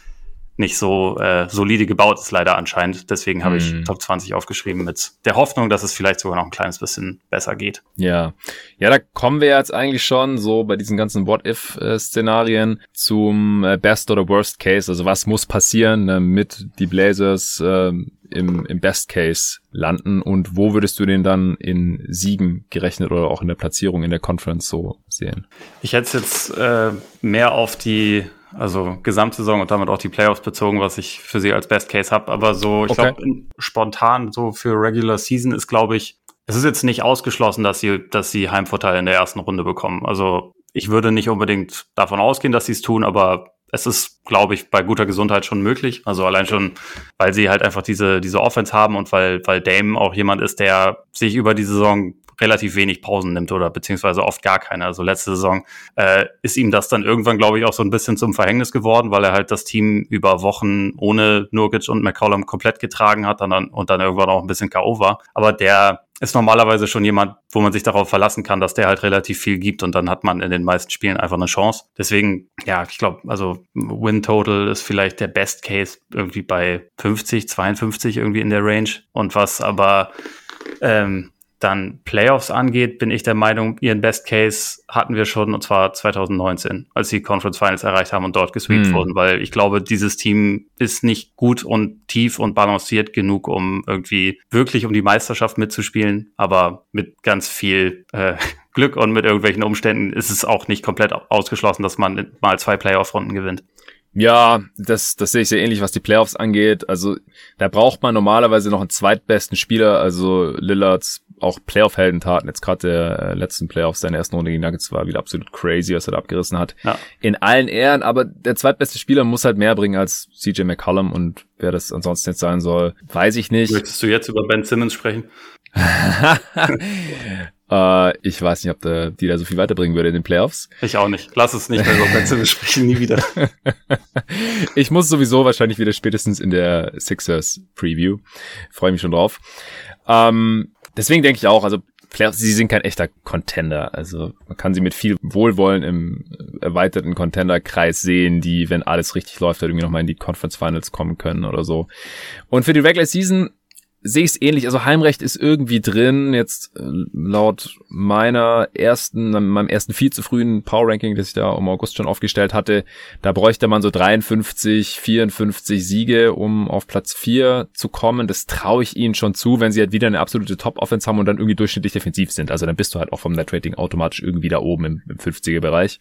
Speaker 2: nicht so äh, solide gebaut ist, leider anscheinend. Deswegen habe ich mhm. Top 20 aufgeschrieben mit der Hoffnung, dass es vielleicht sogar noch ein kleines bisschen besser geht.
Speaker 1: Ja, ja, da kommen wir jetzt eigentlich schon so bei diesen ganzen What-If-Szenarien zum äh, Best oder Worst Case. Also was muss passieren, äh, mit die Blazers äh, im, im Best Case landen und wo würdest du den dann in Siegen gerechnet oder auch in der Platzierung in der Conference so sehen?
Speaker 2: Ich hätte es jetzt äh, mehr auf die also Gesamtsaison und damit auch die Playoffs bezogen, was ich für sie als Best Case habe. Aber so, ich okay. glaube, spontan so für Regular Season ist, glaube ich, es ist jetzt nicht ausgeschlossen, dass sie, dass sie Heimvorteil in der ersten Runde bekommen. Also ich würde nicht unbedingt davon ausgehen, dass sie es tun, aber es ist, glaube ich, bei guter Gesundheit schon möglich. Also allein schon, weil sie halt einfach diese, diese Offense haben und weil, weil Dame auch jemand ist, der sich über die Saison relativ wenig Pausen nimmt oder beziehungsweise oft gar keine. Also letzte Saison äh, ist ihm das dann irgendwann, glaube ich, auch so ein bisschen zum Verhängnis geworden, weil er halt das Team über Wochen ohne Nurkic und McCollum komplett getragen hat und dann, und dann irgendwann auch ein bisschen K.O. war. Aber der ist normalerweise schon jemand, wo man sich darauf verlassen kann, dass der halt relativ viel gibt und dann hat man in den meisten Spielen einfach eine Chance. Deswegen, ja, ich glaube, also Win Total ist vielleicht der Best Case irgendwie bei 50, 52 irgendwie in der Range und was aber ähm, dann Playoffs angeht, bin ich der Meinung, ihren Best Case hatten wir schon, und zwar 2019, als sie Conference Finals erreicht haben und dort gesweept mhm. wurden, weil ich glaube, dieses Team ist nicht gut und tief und balanciert genug, um irgendwie wirklich um die Meisterschaft mitzuspielen, aber mit ganz viel äh, Glück und mit irgendwelchen Umständen ist es auch nicht komplett ausgeschlossen, dass man mal zwei Playoff-Runden gewinnt.
Speaker 1: Ja, das, das sehe ich sehr ähnlich, was die Playoffs angeht. Also da braucht man normalerweise noch einen zweitbesten Spieler. Also Lillards auch Playoff-Heldentaten, jetzt gerade der äh, letzten Playoffs, seine ersten Runde gegen Nuggets war wieder absolut crazy, was er da abgerissen hat. Ja. In allen Ehren, aber der zweitbeste Spieler muss halt mehr bringen als CJ McCollum und wer das ansonsten jetzt sein soll, weiß ich nicht.
Speaker 2: Möchtest du jetzt über Ben Simmons sprechen?
Speaker 1: äh, ich weiß nicht, ob der, die da so viel weiterbringen würde in den Playoffs.
Speaker 2: Ich auch nicht. Lass es nicht mehr über Ben Simmons sprechen, nie wieder.
Speaker 1: ich muss sowieso wahrscheinlich wieder spätestens in der Sixers Preview. Freue mich schon drauf. Ähm, Deswegen denke ich auch, also sie sind kein echter Contender. Also man kann sie mit viel Wohlwollen im erweiterten Contender-Kreis sehen, die, wenn alles richtig läuft, halt irgendwie nochmal in die Conference Finals kommen können oder so. Und für die Regular Season sehe ich es ähnlich. Also Heimrecht ist irgendwie drin. Jetzt äh, laut meiner ersten, meinem ersten viel zu frühen Power Ranking, das ich da im August schon aufgestellt hatte, da bräuchte man so 53, 54 Siege, um auf Platz 4 zu kommen. Das traue ich ihnen schon zu, wenn sie halt wieder eine absolute Top-Offense haben und dann irgendwie durchschnittlich defensiv sind. Also dann bist du halt auch vom Net-Rating automatisch irgendwie da oben im, im 50er-Bereich.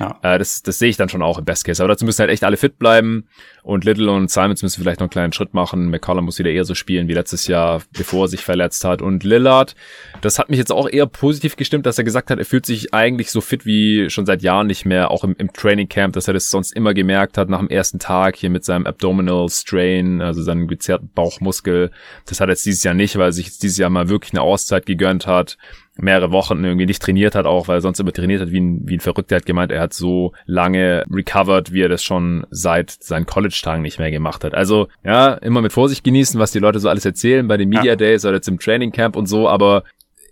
Speaker 1: Ja. Äh, das, das sehe ich dann schon auch im Best Case. Aber dazu müssen halt echt alle fit bleiben und Little und Simons müssen vielleicht noch einen kleinen Schritt machen. McCollum muss wieder eher so spielen wie letztes Jahr, bevor er sich verletzt hat. Und Lillard, das hat mich jetzt auch eher positiv gestimmt, dass er gesagt hat, er fühlt sich eigentlich so fit wie schon seit Jahren nicht mehr, auch im, im Training Camp, dass er das sonst immer gemerkt hat nach dem ersten Tag hier mit seinem Abdominal Strain, also seinem gezerrten Bauchmuskel. Das hat er jetzt dieses Jahr nicht, weil er sich jetzt dieses Jahr mal wirklich eine Auszeit gegönnt hat mehrere Wochen irgendwie nicht trainiert hat, auch weil er sonst immer trainiert hat wie ein, wie ein Verrückter. Er hat gemeint, er hat so lange recovered, wie er das schon seit seinen College-Tagen nicht mehr gemacht hat. Also ja, immer mit Vorsicht genießen, was die Leute so alles erzählen bei den Media. Days oder zum Training Camp und so, aber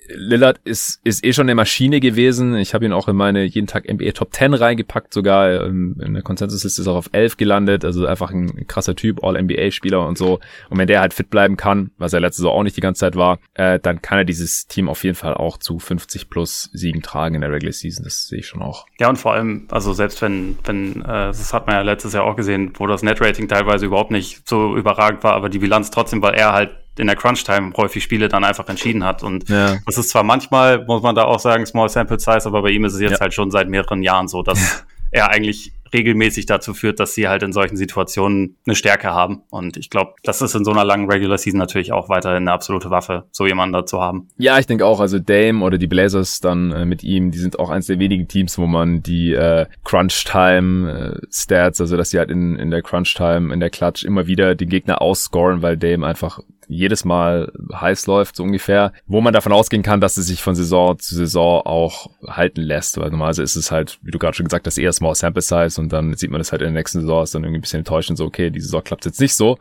Speaker 1: Lillard ist, ist eh schon eine Maschine gewesen. Ich habe ihn auch in meine jeden Tag NBA Top 10 reingepackt, sogar ähm, in der Konsensusliste ist auch auf 11 gelandet. Also einfach ein krasser Typ, All-NBA-Spieler und so. Und wenn der halt fit bleiben kann, was er letzte Saison auch nicht die ganze Zeit war, äh, dann kann er dieses Team auf jeden Fall auch zu 50 plus Siegen tragen in der Regular Season. Das sehe ich schon auch.
Speaker 2: Ja, und vor allem, also selbst wenn, wenn, äh, das hat man ja letztes Jahr auch gesehen, wo das Net-Rating teilweise überhaupt nicht so überragend war, aber die Bilanz trotzdem, weil er halt in der Crunch-Time häufig Spiele dann einfach entschieden hat. Und ja. das ist zwar manchmal, muss man da auch sagen, Small Sample Size, aber bei ihm ist es jetzt ja. halt schon seit mehreren Jahren so, dass er eigentlich regelmäßig dazu führt, dass sie halt in solchen Situationen eine Stärke haben. Und ich glaube, das ist in so einer langen Regular Season natürlich auch weiterhin eine absolute Waffe, so jemanden da zu haben.
Speaker 1: Ja, ich denke auch, also Dame oder die Blazers dann äh, mit ihm, die sind auch eins der wenigen Teams, wo man die äh, Crunch-Time-Stats, äh, also dass sie halt in, in der Crunch-Time, in der Clutch immer wieder die Gegner ausscoren, weil Dame einfach jedes Mal heiß läuft, so ungefähr, wo man davon ausgehen kann, dass es sich von Saison zu Saison auch halten lässt, weil normalerweise ist es halt, wie du gerade schon gesagt hast, eher Small Sample Size und dann sieht man das halt in der nächsten Saison, ist dann irgendwie ein bisschen enttäuschend, so okay, die Saison klappt jetzt nicht so,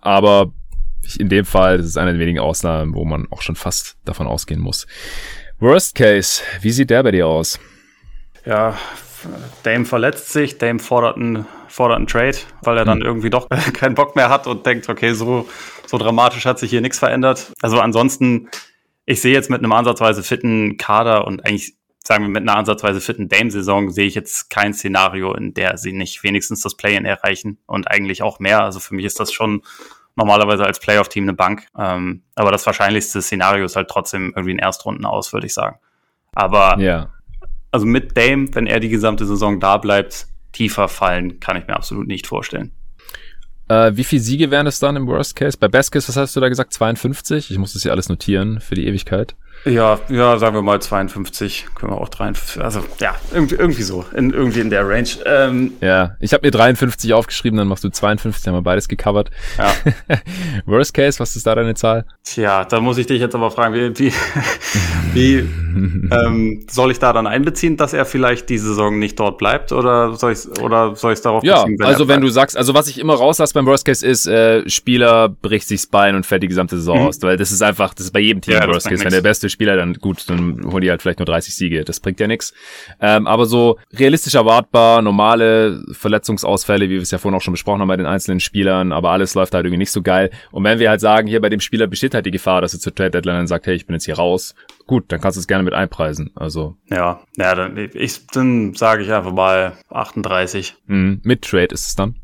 Speaker 1: aber in dem Fall, das ist eine der wenigen Ausnahmen, wo man auch schon fast davon ausgehen muss. Worst Case, wie sieht der bei dir aus?
Speaker 2: Ja, Dame verletzt sich, Dame fordert einen, fordert einen Trade, weil er dann hm. irgendwie doch keinen Bock mehr hat und denkt, okay, so, so dramatisch hat sich hier nichts verändert. Also ansonsten, ich sehe jetzt mit einem ansatzweise fitten Kader und eigentlich sagen wir mit einer ansatzweise fitten Dame-Saison sehe ich jetzt kein Szenario, in der sie nicht wenigstens das Play-in erreichen und eigentlich auch mehr. Also für mich ist das schon normalerweise als Playoff-Team eine Bank. Ähm, aber das wahrscheinlichste Szenario ist halt trotzdem irgendwie ein Erstrunden aus, würde ich sagen. Aber ja also mit Dame, wenn er die gesamte Saison da bleibt, tiefer fallen, kann ich mir absolut nicht vorstellen.
Speaker 1: Äh, wie viele Siege wären es dann im Worst Case? Bei Best Case, was hast du da gesagt? 52? Ich muss das hier alles notieren für die Ewigkeit.
Speaker 2: Ja, ja, sagen wir mal 52, können wir auch 53, also ja, irgendwie, irgendwie so, in, irgendwie in der Range.
Speaker 1: Ähm, ja, ich habe mir 53 aufgeschrieben, dann machst du 52, haben wir beides gecovert. Ja. Worst Case, was ist da deine Zahl?
Speaker 2: Tja, da muss ich dich jetzt aber fragen, wie, wie, wie ähm, soll ich da dann einbeziehen, dass er vielleicht die Saison nicht dort bleibt oder soll ich oder soll ich darauf
Speaker 1: ja, beziehen? Ja, also wenn du sagst, also was ich immer rauslasse beim Worst Case ist, äh, Spieler bricht sich's Bein und fährt die gesamte Saison mhm. aus, weil das ist einfach, das ist bei jedem Team ja, Worst Case, wenn der beste Spieler, dann gut, dann holen die halt vielleicht nur 30 Siege. Das bringt ja nichts. Ähm, aber so realistisch erwartbar, normale Verletzungsausfälle, wie wir es ja vorhin auch schon besprochen haben bei den einzelnen Spielern, aber alles läuft halt irgendwie nicht so geil. Und wenn wir halt sagen, hier bei dem Spieler besteht halt die Gefahr, dass er zur Trade Deadline dann sagt, hey, ich bin jetzt hier raus, gut, dann kannst du es gerne mit einpreisen. Also.
Speaker 2: Ja, ja, dann, ich, dann sage ich einfach mal 38.
Speaker 1: Mhm. Mit Trade ist es dann?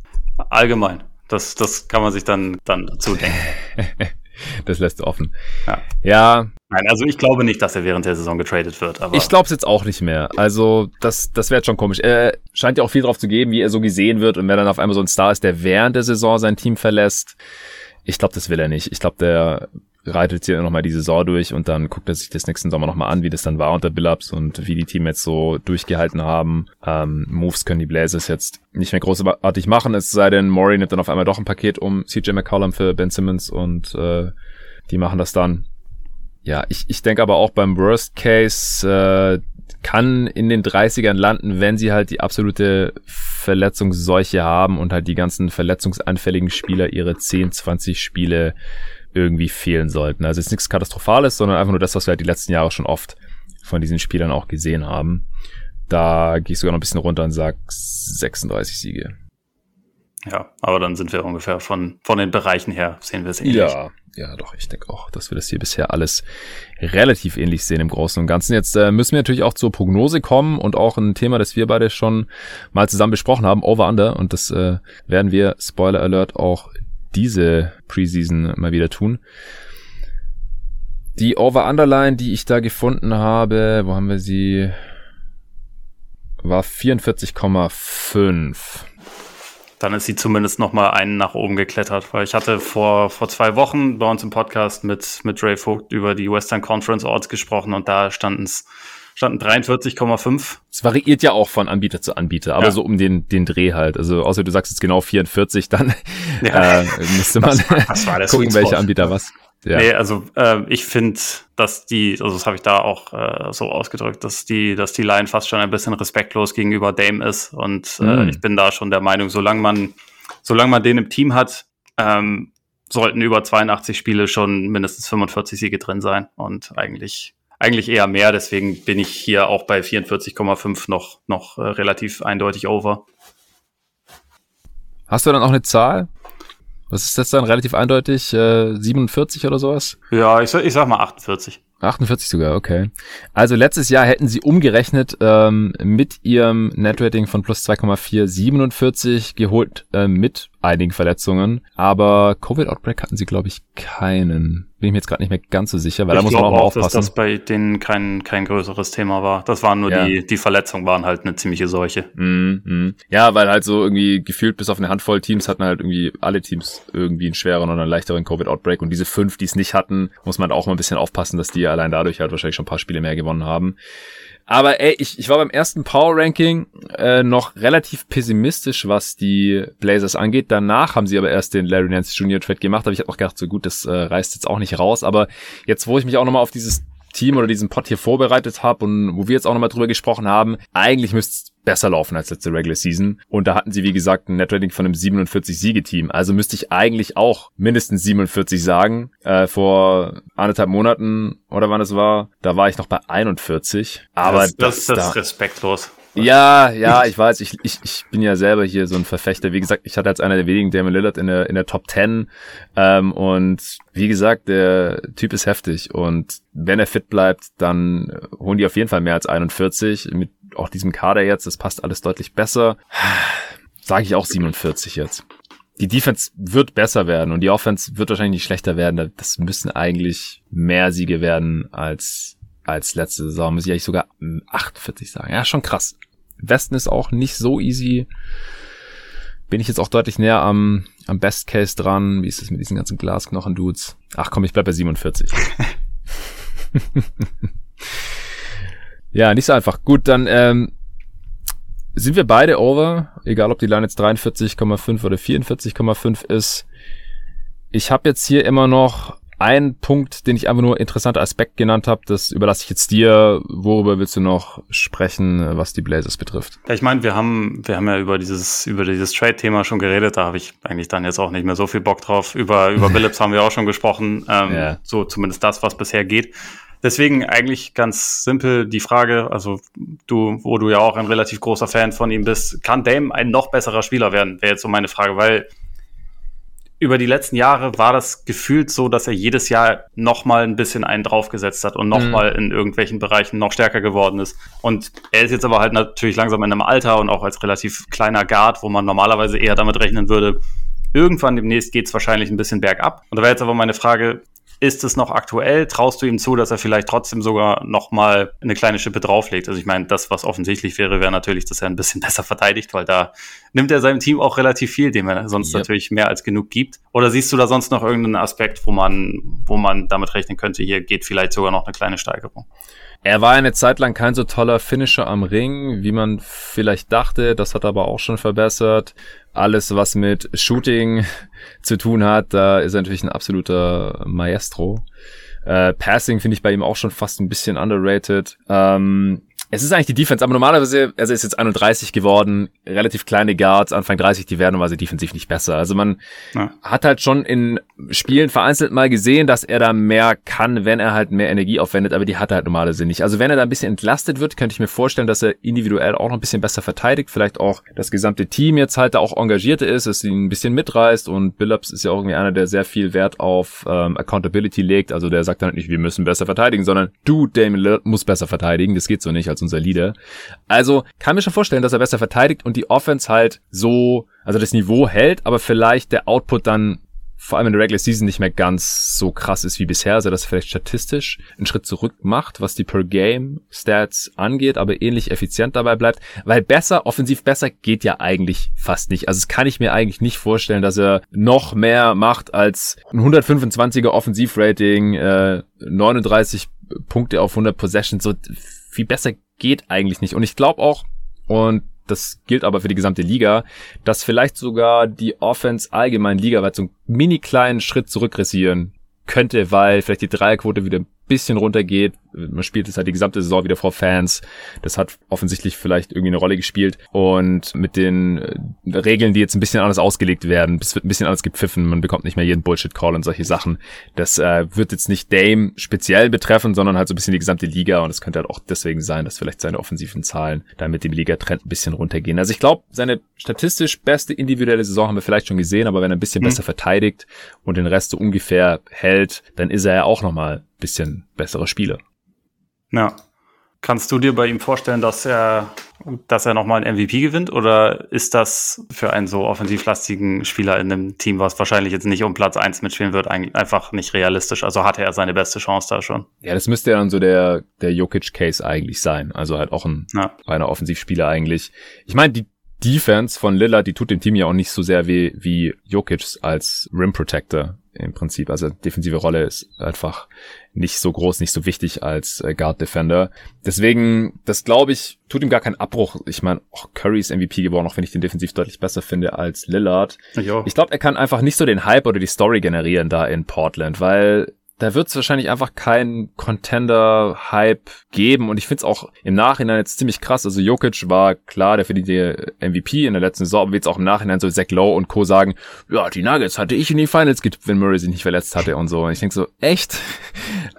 Speaker 2: Allgemein. Das, das kann man sich dann, dann dazu denken.
Speaker 1: das lässt du offen.
Speaker 2: Ja. ja. Nein, also ich glaube nicht, dass er während der Saison getradet wird. Aber
Speaker 1: ich glaube es jetzt auch nicht mehr. Also das, das wäre jetzt schon komisch. Er scheint ja auch viel drauf zu geben, wie er so gesehen wird und wer dann auf einmal so ein Star ist, der während der Saison sein Team verlässt. Ich glaube, das will er nicht. Ich glaube, der reitet hier nochmal die Saison durch und dann guckt er sich das nächsten Sommer nochmal an, wie das dann war unter Billups und wie die Team jetzt so durchgehalten haben. Ähm, Moves können die Blazers jetzt nicht mehr großartig machen, es sei denn, Maury nimmt dann auf einmal doch ein Paket um CJ McCollum für Ben Simmons und äh, die machen das dann. Ja, ich, ich denke aber auch beim Worst Case äh, kann in den 30ern landen, wenn sie halt die absolute Verletzungsseuche haben und halt die ganzen verletzungsanfälligen Spieler ihre 10, 20 Spiele irgendwie fehlen sollten. Also ist nichts Katastrophales, sondern einfach nur das, was wir halt die letzten Jahre schon oft von diesen Spielern auch gesehen haben. Da gehe ich sogar noch ein bisschen runter und sag 36 Siege.
Speaker 2: Ja, aber dann sind wir ungefähr von, von den Bereichen her, sehen wir es
Speaker 1: ähnlich. Ja, ja, doch, ich denke auch, dass wir das hier bisher alles relativ ähnlich sehen im Großen und Ganzen. Jetzt äh, müssen wir natürlich auch zur Prognose kommen und auch ein Thema, das wir beide schon mal zusammen besprochen haben, Over-Under. Und das äh, werden wir, Spoiler Alert, auch diese Preseason mal wieder tun. Die Over-Underline, die ich da gefunden habe, wo haben wir sie? War 44,5
Speaker 2: dann ist sie zumindest noch mal einen nach oben geklettert, weil ich hatte vor, vor zwei Wochen bei uns im Podcast mit, mit Ray Vogt über die Western Conference Orts gesprochen und da standen es standen 43,5.
Speaker 1: Es variiert ja auch von Anbieter zu Anbieter, aber ja. so um den, den Dreh halt. Also außer du sagst jetzt genau 44, dann ja. äh, müsste man das war, das gucken, welcher Anbieter was.
Speaker 2: Ja. Nee, also äh, ich finde, dass die, also das habe ich da auch äh, so ausgedrückt, dass die, dass die Line fast schon ein bisschen respektlos gegenüber Dame ist. Und äh, mm. ich bin da schon der Meinung, solange man, solange man den im Team hat, ähm, sollten über 82 Spiele schon mindestens 45 Siege drin sein. Und eigentlich, eigentlich eher mehr. Deswegen bin ich hier auch bei 44,5 noch, noch äh, relativ eindeutig over.
Speaker 1: Hast du dann auch eine Zahl? Was ist das dann? Relativ eindeutig? Äh, 47 oder sowas?
Speaker 2: Ja, ich, ich sag mal 48.
Speaker 1: 48 sogar, okay. Also letztes Jahr hätten sie umgerechnet ähm, mit ihrem Netrating von plus 2,4 47 geholt äh, mit einigen Verletzungen. Aber Covid-Outbreak hatten sie, glaube ich, keinen. Bin ich mir jetzt gerade nicht mehr ganz so sicher, weil ich da muss man auch, auch aufpassen.
Speaker 2: dass das bei denen kein, kein größeres Thema war. Das waren nur ja. die, die Verletzungen waren halt eine ziemliche Seuche.
Speaker 1: Mm, mm. Ja, weil halt so irgendwie gefühlt bis auf eine Handvoll Teams hatten halt irgendwie alle Teams irgendwie einen schwereren oder einen leichteren Covid-Outbreak. Und diese fünf, die es nicht hatten, muss man auch mal ein bisschen aufpassen, dass die allein dadurch halt wahrscheinlich schon ein paar Spiele mehr gewonnen haben. Aber ey, ich, ich war beim ersten Power Ranking äh, noch relativ pessimistisch, was die Blazers angeht. Danach haben sie aber erst den Larry Nance Jr. Trade gemacht. Aber ich habe auch gedacht, so gut, das äh, reißt jetzt auch nicht raus. Aber jetzt, wo ich mich auch nochmal auf dieses Team oder diesen Pod hier vorbereitet habe und wo wir jetzt auch nochmal drüber gesprochen haben, eigentlich müsste besser laufen als letzte Regular Season. Und da hatten sie, wie gesagt, ein Netrating von einem 47-Siege-Team. Also müsste ich eigentlich auch mindestens 47 sagen. Äh, vor anderthalb Monaten oder wann es war, da war ich noch bei 41. Aber
Speaker 2: das, das, das, das ist respektlos.
Speaker 1: Ja, ja, ich weiß, ich, ich, ich bin ja selber hier so ein Verfechter. Wie gesagt, ich hatte als einer der wenigen Damon Lillard in der, in der Top 10. Ähm, und wie gesagt, der Typ ist heftig. Und wenn er fit bleibt, dann holen die auf jeden Fall mehr als 41. Mit auch diesem Kader jetzt, das passt alles deutlich besser. Sage ich auch 47 jetzt. Die Defense wird besser werden und die Offense wird wahrscheinlich nicht schlechter werden. Das müssen eigentlich mehr Siege werden als als letzte Saison, muss ich eigentlich sogar 48 sagen. Ja, schon krass. Westen ist auch nicht so easy. Bin ich jetzt auch deutlich näher am, am Best Case dran. Wie ist es mit diesen ganzen Glasknochen-Dudes? Ach komm, ich bleib bei 47. ja, nicht so einfach. Gut, dann ähm, sind wir beide over. Egal, ob die Line jetzt 43,5 oder 44,5 ist. Ich habe jetzt hier immer noch ein Punkt, den ich einfach nur interessanter Aspekt genannt habe, das überlasse ich jetzt dir. Worüber willst du noch sprechen, was die Blazers betrifft?
Speaker 2: Ja, ich meine, wir haben, wir haben ja über dieses, über dieses Trade-Thema schon geredet. Da habe ich eigentlich dann jetzt auch nicht mehr so viel Bock drauf. Über, über Phillips haben wir auch schon gesprochen. Ähm, ja. So zumindest das, was bisher geht. Deswegen eigentlich ganz simpel die Frage, also du, wo du ja auch ein relativ großer Fan von ihm bist, kann Dame ein noch besserer Spieler werden? Wäre jetzt so meine Frage, weil über die letzten Jahre war das gefühlt so, dass er jedes Jahr noch mal ein bisschen einen draufgesetzt hat und noch mhm. mal in irgendwelchen Bereichen noch stärker geworden ist. Und er ist jetzt aber halt natürlich langsam in einem Alter und auch als relativ kleiner Guard, wo man normalerweise eher damit rechnen würde, irgendwann demnächst geht's wahrscheinlich ein bisschen bergab. Und da wäre jetzt aber meine Frage, ist es noch aktuell? Traust du ihm zu, dass er vielleicht trotzdem sogar noch mal eine kleine Schippe drauflegt? Also ich meine, das, was offensichtlich wäre, wäre natürlich, dass er ein bisschen besser verteidigt, weil da nimmt er seinem Team auch relativ viel, dem er sonst yep. natürlich mehr als genug gibt. Oder siehst du da sonst noch irgendeinen Aspekt, wo man, wo man damit rechnen könnte, hier geht vielleicht sogar noch eine kleine Steigerung?
Speaker 1: Er war eine Zeit lang kein so toller Finisher am Ring, wie man vielleicht dachte. Das hat aber auch schon verbessert. Alles, was mit Shooting zu tun hat, da ist er natürlich ein absoluter Maestro. Äh, Passing finde ich bei ihm auch schon fast ein bisschen underrated. Ähm, es ist eigentlich die Defense, aber normalerweise, also er ist jetzt 31 geworden, relativ kleine Guards, Anfang 30, die werden normalerweise defensiv nicht besser. Also man ja. hat halt schon in Spielen vereinzelt mal gesehen, dass er da mehr kann, wenn er halt mehr Energie aufwendet, aber die hat er halt normalerweise nicht. Also wenn er da ein bisschen entlastet wird, könnte ich mir vorstellen, dass er individuell auch noch ein bisschen besser verteidigt, vielleicht auch das gesamte Team jetzt halt da auch engagierter ist, dass ihn ein bisschen mitreißt und Billups ist ja auch irgendwie einer, der sehr viel Wert auf ähm, Accountability legt, also der sagt dann nicht, wir müssen besser verteidigen, sondern du, Damon Lillard, musst besser verteidigen, das geht so nicht als unser Leader. Also kann mir schon vorstellen, dass er besser verteidigt und die Offense halt so, also das Niveau hält, aber vielleicht der Output dann vor allem in der Regular Season nicht mehr ganz so krass ist wie bisher, also dass er vielleicht statistisch einen Schritt zurück macht, was die Per Game Stats angeht, aber ähnlich effizient dabei bleibt, weil besser, offensiv besser geht ja eigentlich fast nicht. Also es kann ich mir eigentlich nicht vorstellen, dass er noch mehr macht als ein 125er Offensivrating, äh, 39 Punkte auf 100 Possessions, so viel besser geht eigentlich nicht. Und ich glaube auch, und das gilt aber für die gesamte Liga, dass vielleicht sogar die Offense allgemein ligaweit so einen mini kleinen Schritt zurückressieren könnte, weil vielleicht die Dreierquote wieder bisschen runtergeht. Man spielt es halt die gesamte Saison wieder vor Fans. Das hat offensichtlich vielleicht irgendwie eine Rolle gespielt. Und mit den äh, Regeln, die jetzt ein bisschen anders ausgelegt werden, es wird ein bisschen anders gepfiffen, man bekommt nicht mehr jeden Bullshit-Call und solche Sachen. Das äh, wird jetzt nicht Dame speziell betreffen, sondern halt so ein bisschen die gesamte Liga. Und es könnte halt auch deswegen sein, dass vielleicht seine offensiven Zahlen da mit dem Liga-Trend ein bisschen runtergehen. Also ich glaube, seine statistisch beste individuelle Saison haben wir vielleicht schon gesehen, aber wenn er ein bisschen mhm. besser verteidigt und den Rest so ungefähr hält, dann ist er ja auch nochmal bisschen bessere Spiele.
Speaker 2: Ja. Kannst du dir bei ihm vorstellen, dass er, dass er nochmal ein MVP gewinnt? Oder ist das für einen so offensivlastigen Spieler in einem Team, was wahrscheinlich jetzt nicht um Platz eins mitspielen wird, einfach nicht realistisch? Also hatte er seine beste Chance da schon?
Speaker 1: Ja, das müsste ja dann so der, der Jokic-Case eigentlich sein. Also halt auch ein ja. reiner Offensivspieler eigentlich. Ich meine, die Defense von Lillard, die tut dem Team ja auch nicht so sehr weh wie Jokic als Rim Protector im Prinzip. Also defensive Rolle ist einfach nicht so groß, nicht so wichtig als äh, Guard Defender. Deswegen, das glaube ich, tut ihm gar keinen Abbruch. Ich meine, oh, Curry ist MVP geworden, auch wenn ich den defensiv deutlich besser finde als Lillard. Jo. Ich glaube, er kann einfach nicht so den Hype oder die Story generieren da in Portland, weil da wird es wahrscheinlich einfach keinen Contender-Hype geben. Und ich finde es auch im Nachhinein jetzt ziemlich krass. Also Jokic war klar, der für die MVP in der letzten Saison, aber jetzt auch im Nachhinein so Zach Lowe und Co. sagen, ja, die Nuggets hatte ich in die Finals getippt, wenn Murray sich nicht verletzt hatte und so. Und ich denke so, echt?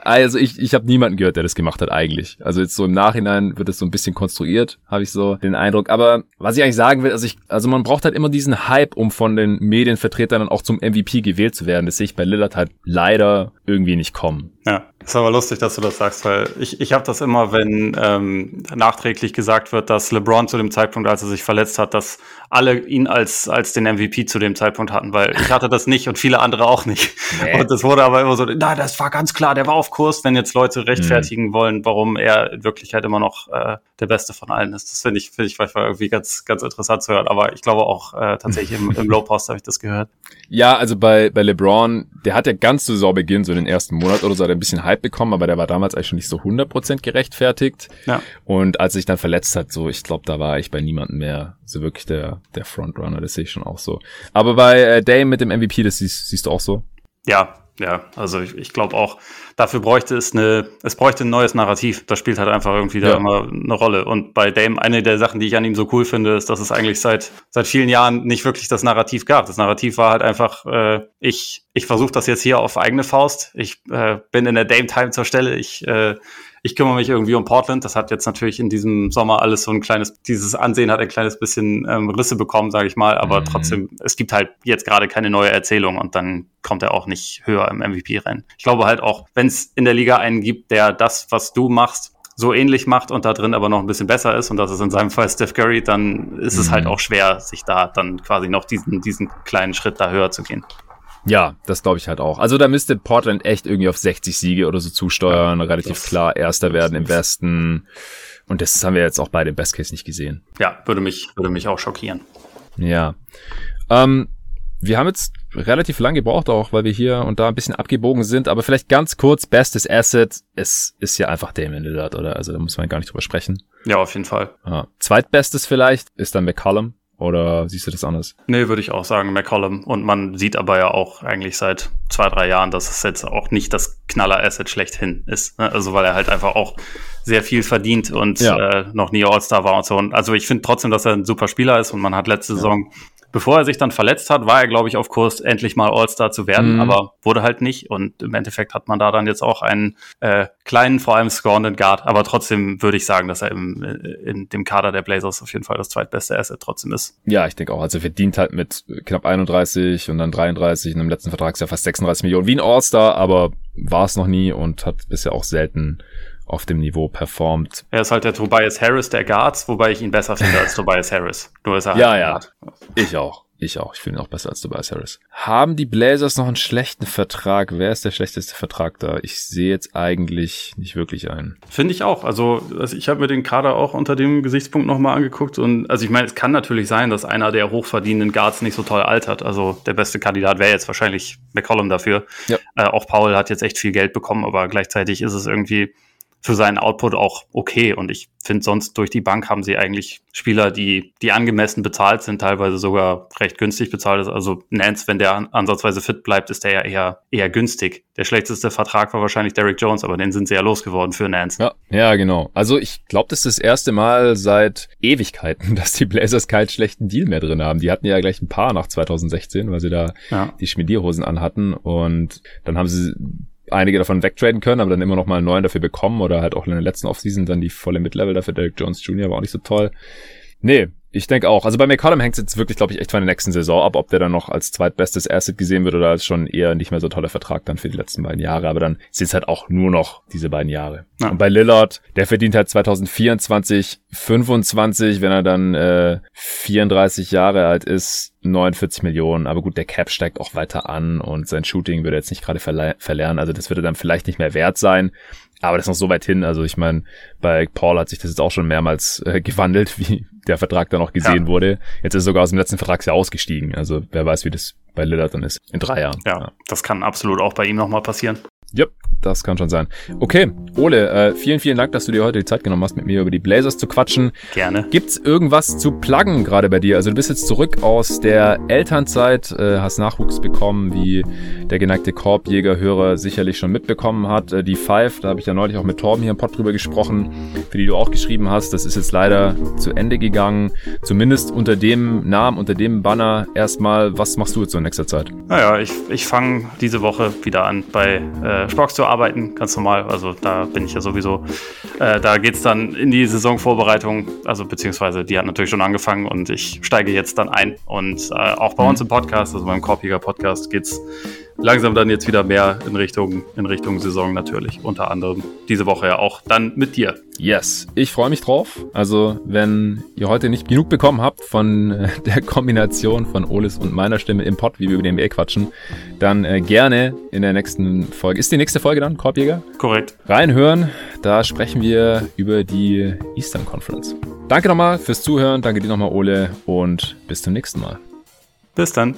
Speaker 1: Also ich, ich habe niemanden gehört, der das gemacht hat eigentlich. Also jetzt so im Nachhinein wird es so ein bisschen konstruiert, habe ich so den Eindruck. Aber was ich eigentlich sagen will, also ich, also man braucht halt immer diesen Hype, um von den Medienvertretern dann auch zum MVP gewählt zu werden. Das sehe ich bei Lillard halt leider irgendwie nicht kommen.
Speaker 2: Ja, ist aber lustig, dass du das sagst, weil ich, ich habe das immer, wenn ähm, nachträglich gesagt wird, dass LeBron zu dem Zeitpunkt, als er sich verletzt hat, dass alle ihn als, als den MVP zu dem Zeitpunkt hatten, weil ich hatte das nicht und viele andere auch nicht. Nee. Und das wurde aber immer so, na, das war ganz klar, der war auf Kurs, wenn jetzt Leute rechtfertigen mhm. wollen, warum er in Wirklichkeit immer noch äh, der Beste von allen ist. Das finde ich, finde ich manchmal irgendwie ganz, ganz interessant zu hören. Aber ich glaube auch äh, tatsächlich im, im Low Post habe ich das gehört.
Speaker 1: Ja, also bei, bei LeBron, der hat ja ganz zu Saisonbeginn, so den ersten Monat oder so, hat ein bisschen Hype bekommen, aber der war damals eigentlich schon nicht so 100% gerechtfertigt. Ja. Und als er sich dann verletzt hat, so, ich glaube, da war ich bei niemandem mehr so wirklich der, der Frontrunner, das sehe ich schon auch so. Aber bei äh, Dame mit dem MVP, das siehst, siehst du auch so?
Speaker 2: Ja, ja, also ich, ich glaube auch, dafür bräuchte es eine, es bräuchte ein neues Narrativ. Das spielt halt einfach irgendwie ja. da immer eine Rolle. Und bei Dame, eine der Sachen, die ich an ihm so cool finde, ist, dass es eigentlich seit, seit vielen Jahren nicht wirklich das Narrativ gab. Das Narrativ war halt einfach, äh, ich, ich versuche das jetzt hier auf eigene Faust. Ich äh, bin in der Dame-Time zur Stelle. Ich äh, ich kümmere mich irgendwie um Portland. Das hat jetzt natürlich in diesem Sommer alles so ein kleines, dieses Ansehen hat ein kleines bisschen ähm, Risse bekommen, sage ich mal. Aber mhm. trotzdem, es gibt halt jetzt gerade keine neue Erzählung und dann kommt er auch nicht höher im MVP-Rennen. Ich glaube halt auch, wenn es in der Liga einen gibt, der das, was du machst, so ähnlich macht und da drin aber noch ein bisschen besser ist und das ist in seinem Fall Steph Curry, dann ist es halt mhm. auch schwer, sich da dann quasi noch diesen, diesen kleinen Schritt da höher zu gehen.
Speaker 1: Ja, das glaube ich halt auch. Also da müsste Portland echt irgendwie auf 60 Siege oder so zusteuern, ja, relativ klar Erster werden im Westen. Und das haben wir jetzt auch bei dem Best Case nicht gesehen.
Speaker 2: Ja, würde mich, würde mich auch schockieren.
Speaker 1: Ja. Ähm, wir haben jetzt relativ lang gebraucht auch, weil wir hier und da ein bisschen abgebogen sind, aber vielleicht ganz kurz, bestes Asset, es ist ja einfach Damon Lillard, oder? Also da muss man gar nicht drüber sprechen.
Speaker 2: Ja, auf jeden Fall.
Speaker 1: Ja. Zweitbestes vielleicht ist dann McCollum. Oder siehst du das anders?
Speaker 2: Nee, würde ich auch sagen, McCollum. Und man sieht aber ja auch eigentlich seit zwei, drei Jahren, dass es jetzt auch nicht das Knaller-Asset schlechthin ist. Ne? Also weil er halt einfach auch sehr viel verdient und ja. äh, noch nie All-Star war und so. Und also ich finde trotzdem, dass er ein super Spieler ist und man hat letzte ja. Saison bevor er sich dann verletzt hat, war er, glaube ich, auf Kurs, endlich mal All-Star zu werden, mhm. aber wurde halt nicht. Und im Endeffekt hat man da dann jetzt auch einen äh, kleinen, vor allem scorenden Guard. Aber trotzdem würde ich sagen, dass er im, in dem Kader der Blazers auf jeden Fall das zweitbeste Asset trotzdem ist.
Speaker 1: Ja, ich denke auch. Also verdient halt mit knapp 31 und dann 33 und im letzten Vertragsjahr fast 36 Millionen wie ein All-Star, aber war es noch nie und hat bisher auch selten auf dem Niveau performt.
Speaker 2: Er ist halt der Tobias Harris der Guards, wobei ich ihn besser finde als Tobias Harris.
Speaker 1: Nur ist er halt ja, ja. Ich auch. Ich auch. Ich finde ihn auch besser als Tobias Harris. Haben die Blazers noch einen schlechten Vertrag? Wer ist der schlechteste Vertrag da? Ich sehe jetzt eigentlich nicht wirklich einen.
Speaker 2: Finde ich auch. Also, also ich habe mir den Kader auch unter dem Gesichtspunkt nochmal angeguckt. Und also ich meine, es kann natürlich sein, dass einer der hochverdienenden Guards nicht so toll altert. Also der beste Kandidat wäre jetzt wahrscheinlich McCollum dafür. Ja. Äh, auch Paul hat jetzt echt viel Geld bekommen, aber gleichzeitig ist es irgendwie für seinen Output auch okay. Und ich finde sonst durch die Bank haben sie eigentlich Spieler, die, die angemessen bezahlt sind, teilweise sogar recht günstig bezahlt ist. Also Nance, wenn der ansatzweise fit bleibt, ist der ja eher, eher günstig. Der schlechteste Vertrag war wahrscheinlich Derrick Jones, aber den sind sie ja losgeworden für Nance.
Speaker 1: Ja, ja genau. Also ich glaube, das ist das erste Mal seit Ewigkeiten, dass die Blazers keinen schlechten Deal mehr drin haben. Die hatten ja gleich ein paar nach 2016, weil sie da ja. die Schmiedierhosen anhatten und dann haben sie einige davon wegtraden können, aber dann immer noch mal einen neuen dafür bekommen oder halt auch in der letzten Offseason dann die volle Midlevel dafür. Derek Jones Jr. war auch nicht so toll. Nee, ich denke auch. Also bei McCollum hängt es jetzt wirklich, glaube ich, echt von der nächsten Saison ab, ob der dann noch als zweitbestes Asset gesehen wird oder als schon eher nicht mehr so toller Vertrag dann für die letzten beiden Jahre. Aber dann sind es halt auch nur noch diese beiden Jahre. Ja. Und bei Lillard, der verdient halt 2024 25, wenn er dann äh, 34 Jahre alt ist, 49 Millionen. Aber gut, der Cap steigt auch weiter an und sein Shooting würde jetzt nicht gerade verlernen. Also das würde dann vielleicht nicht mehr wert sein. Aber das ist noch so weit hin. Also ich meine, bei Paul hat sich das jetzt auch schon mehrmals äh, gewandelt, wie der Vertrag dann noch gesehen ja. wurde. Jetzt ist er sogar aus dem letzten Vertragsjahr ausgestiegen. Also wer weiß, wie das bei Lillard dann ist. In drei Jahren.
Speaker 2: Ja, ja. das kann absolut auch bei ihm nochmal passieren.
Speaker 1: Yep, das kann schon sein. Okay, Ole, äh, vielen, vielen Dank, dass du dir heute die Zeit genommen hast, mit mir über die Blazers zu quatschen.
Speaker 2: Gerne.
Speaker 1: Gibt's irgendwas zu pluggen gerade bei dir? Also du bist jetzt zurück aus der Elternzeit, äh, hast Nachwuchs bekommen, wie der geneigte Korbjäger-Hörer sicherlich schon mitbekommen hat. Äh, die Five, da habe ich ja neulich auch mit Torben hier im Pod drüber gesprochen, für die du auch geschrieben hast. Das ist jetzt leider zu Ende gegangen. Zumindest unter dem Namen, unter dem Banner erstmal. Was machst du jetzt so in nächster Zeit?
Speaker 2: Naja, ich, ich fange diese Woche wieder an bei äh, Sporks zu arbeiten, ganz normal. Also da bin ich ja sowieso. Äh, da geht es dann in die Saisonvorbereitung, also beziehungsweise die hat natürlich schon angefangen und ich steige jetzt dann ein. Und äh, auch bei mhm. uns im Podcast, also beim Korpiger Podcast, geht es langsam dann jetzt wieder mehr in Richtung, in Richtung Saison natürlich. Unter anderem diese Woche ja auch dann mit dir.
Speaker 1: Yes, ich freue mich drauf. Also, wenn ihr heute nicht genug bekommen habt von äh, der Kombination von Olis und meiner Stimme im Pod, wie wir über den NBA quatschen, dann äh, gerne in der nächsten Folge. Ist die nächste Folge dann, Korbjäger?
Speaker 2: Korrekt.
Speaker 1: Reinhören, da sprechen wir über die Eastern Conference. Danke nochmal fürs Zuhören, danke dir nochmal, Ole, und bis zum nächsten Mal.
Speaker 2: Bis dann.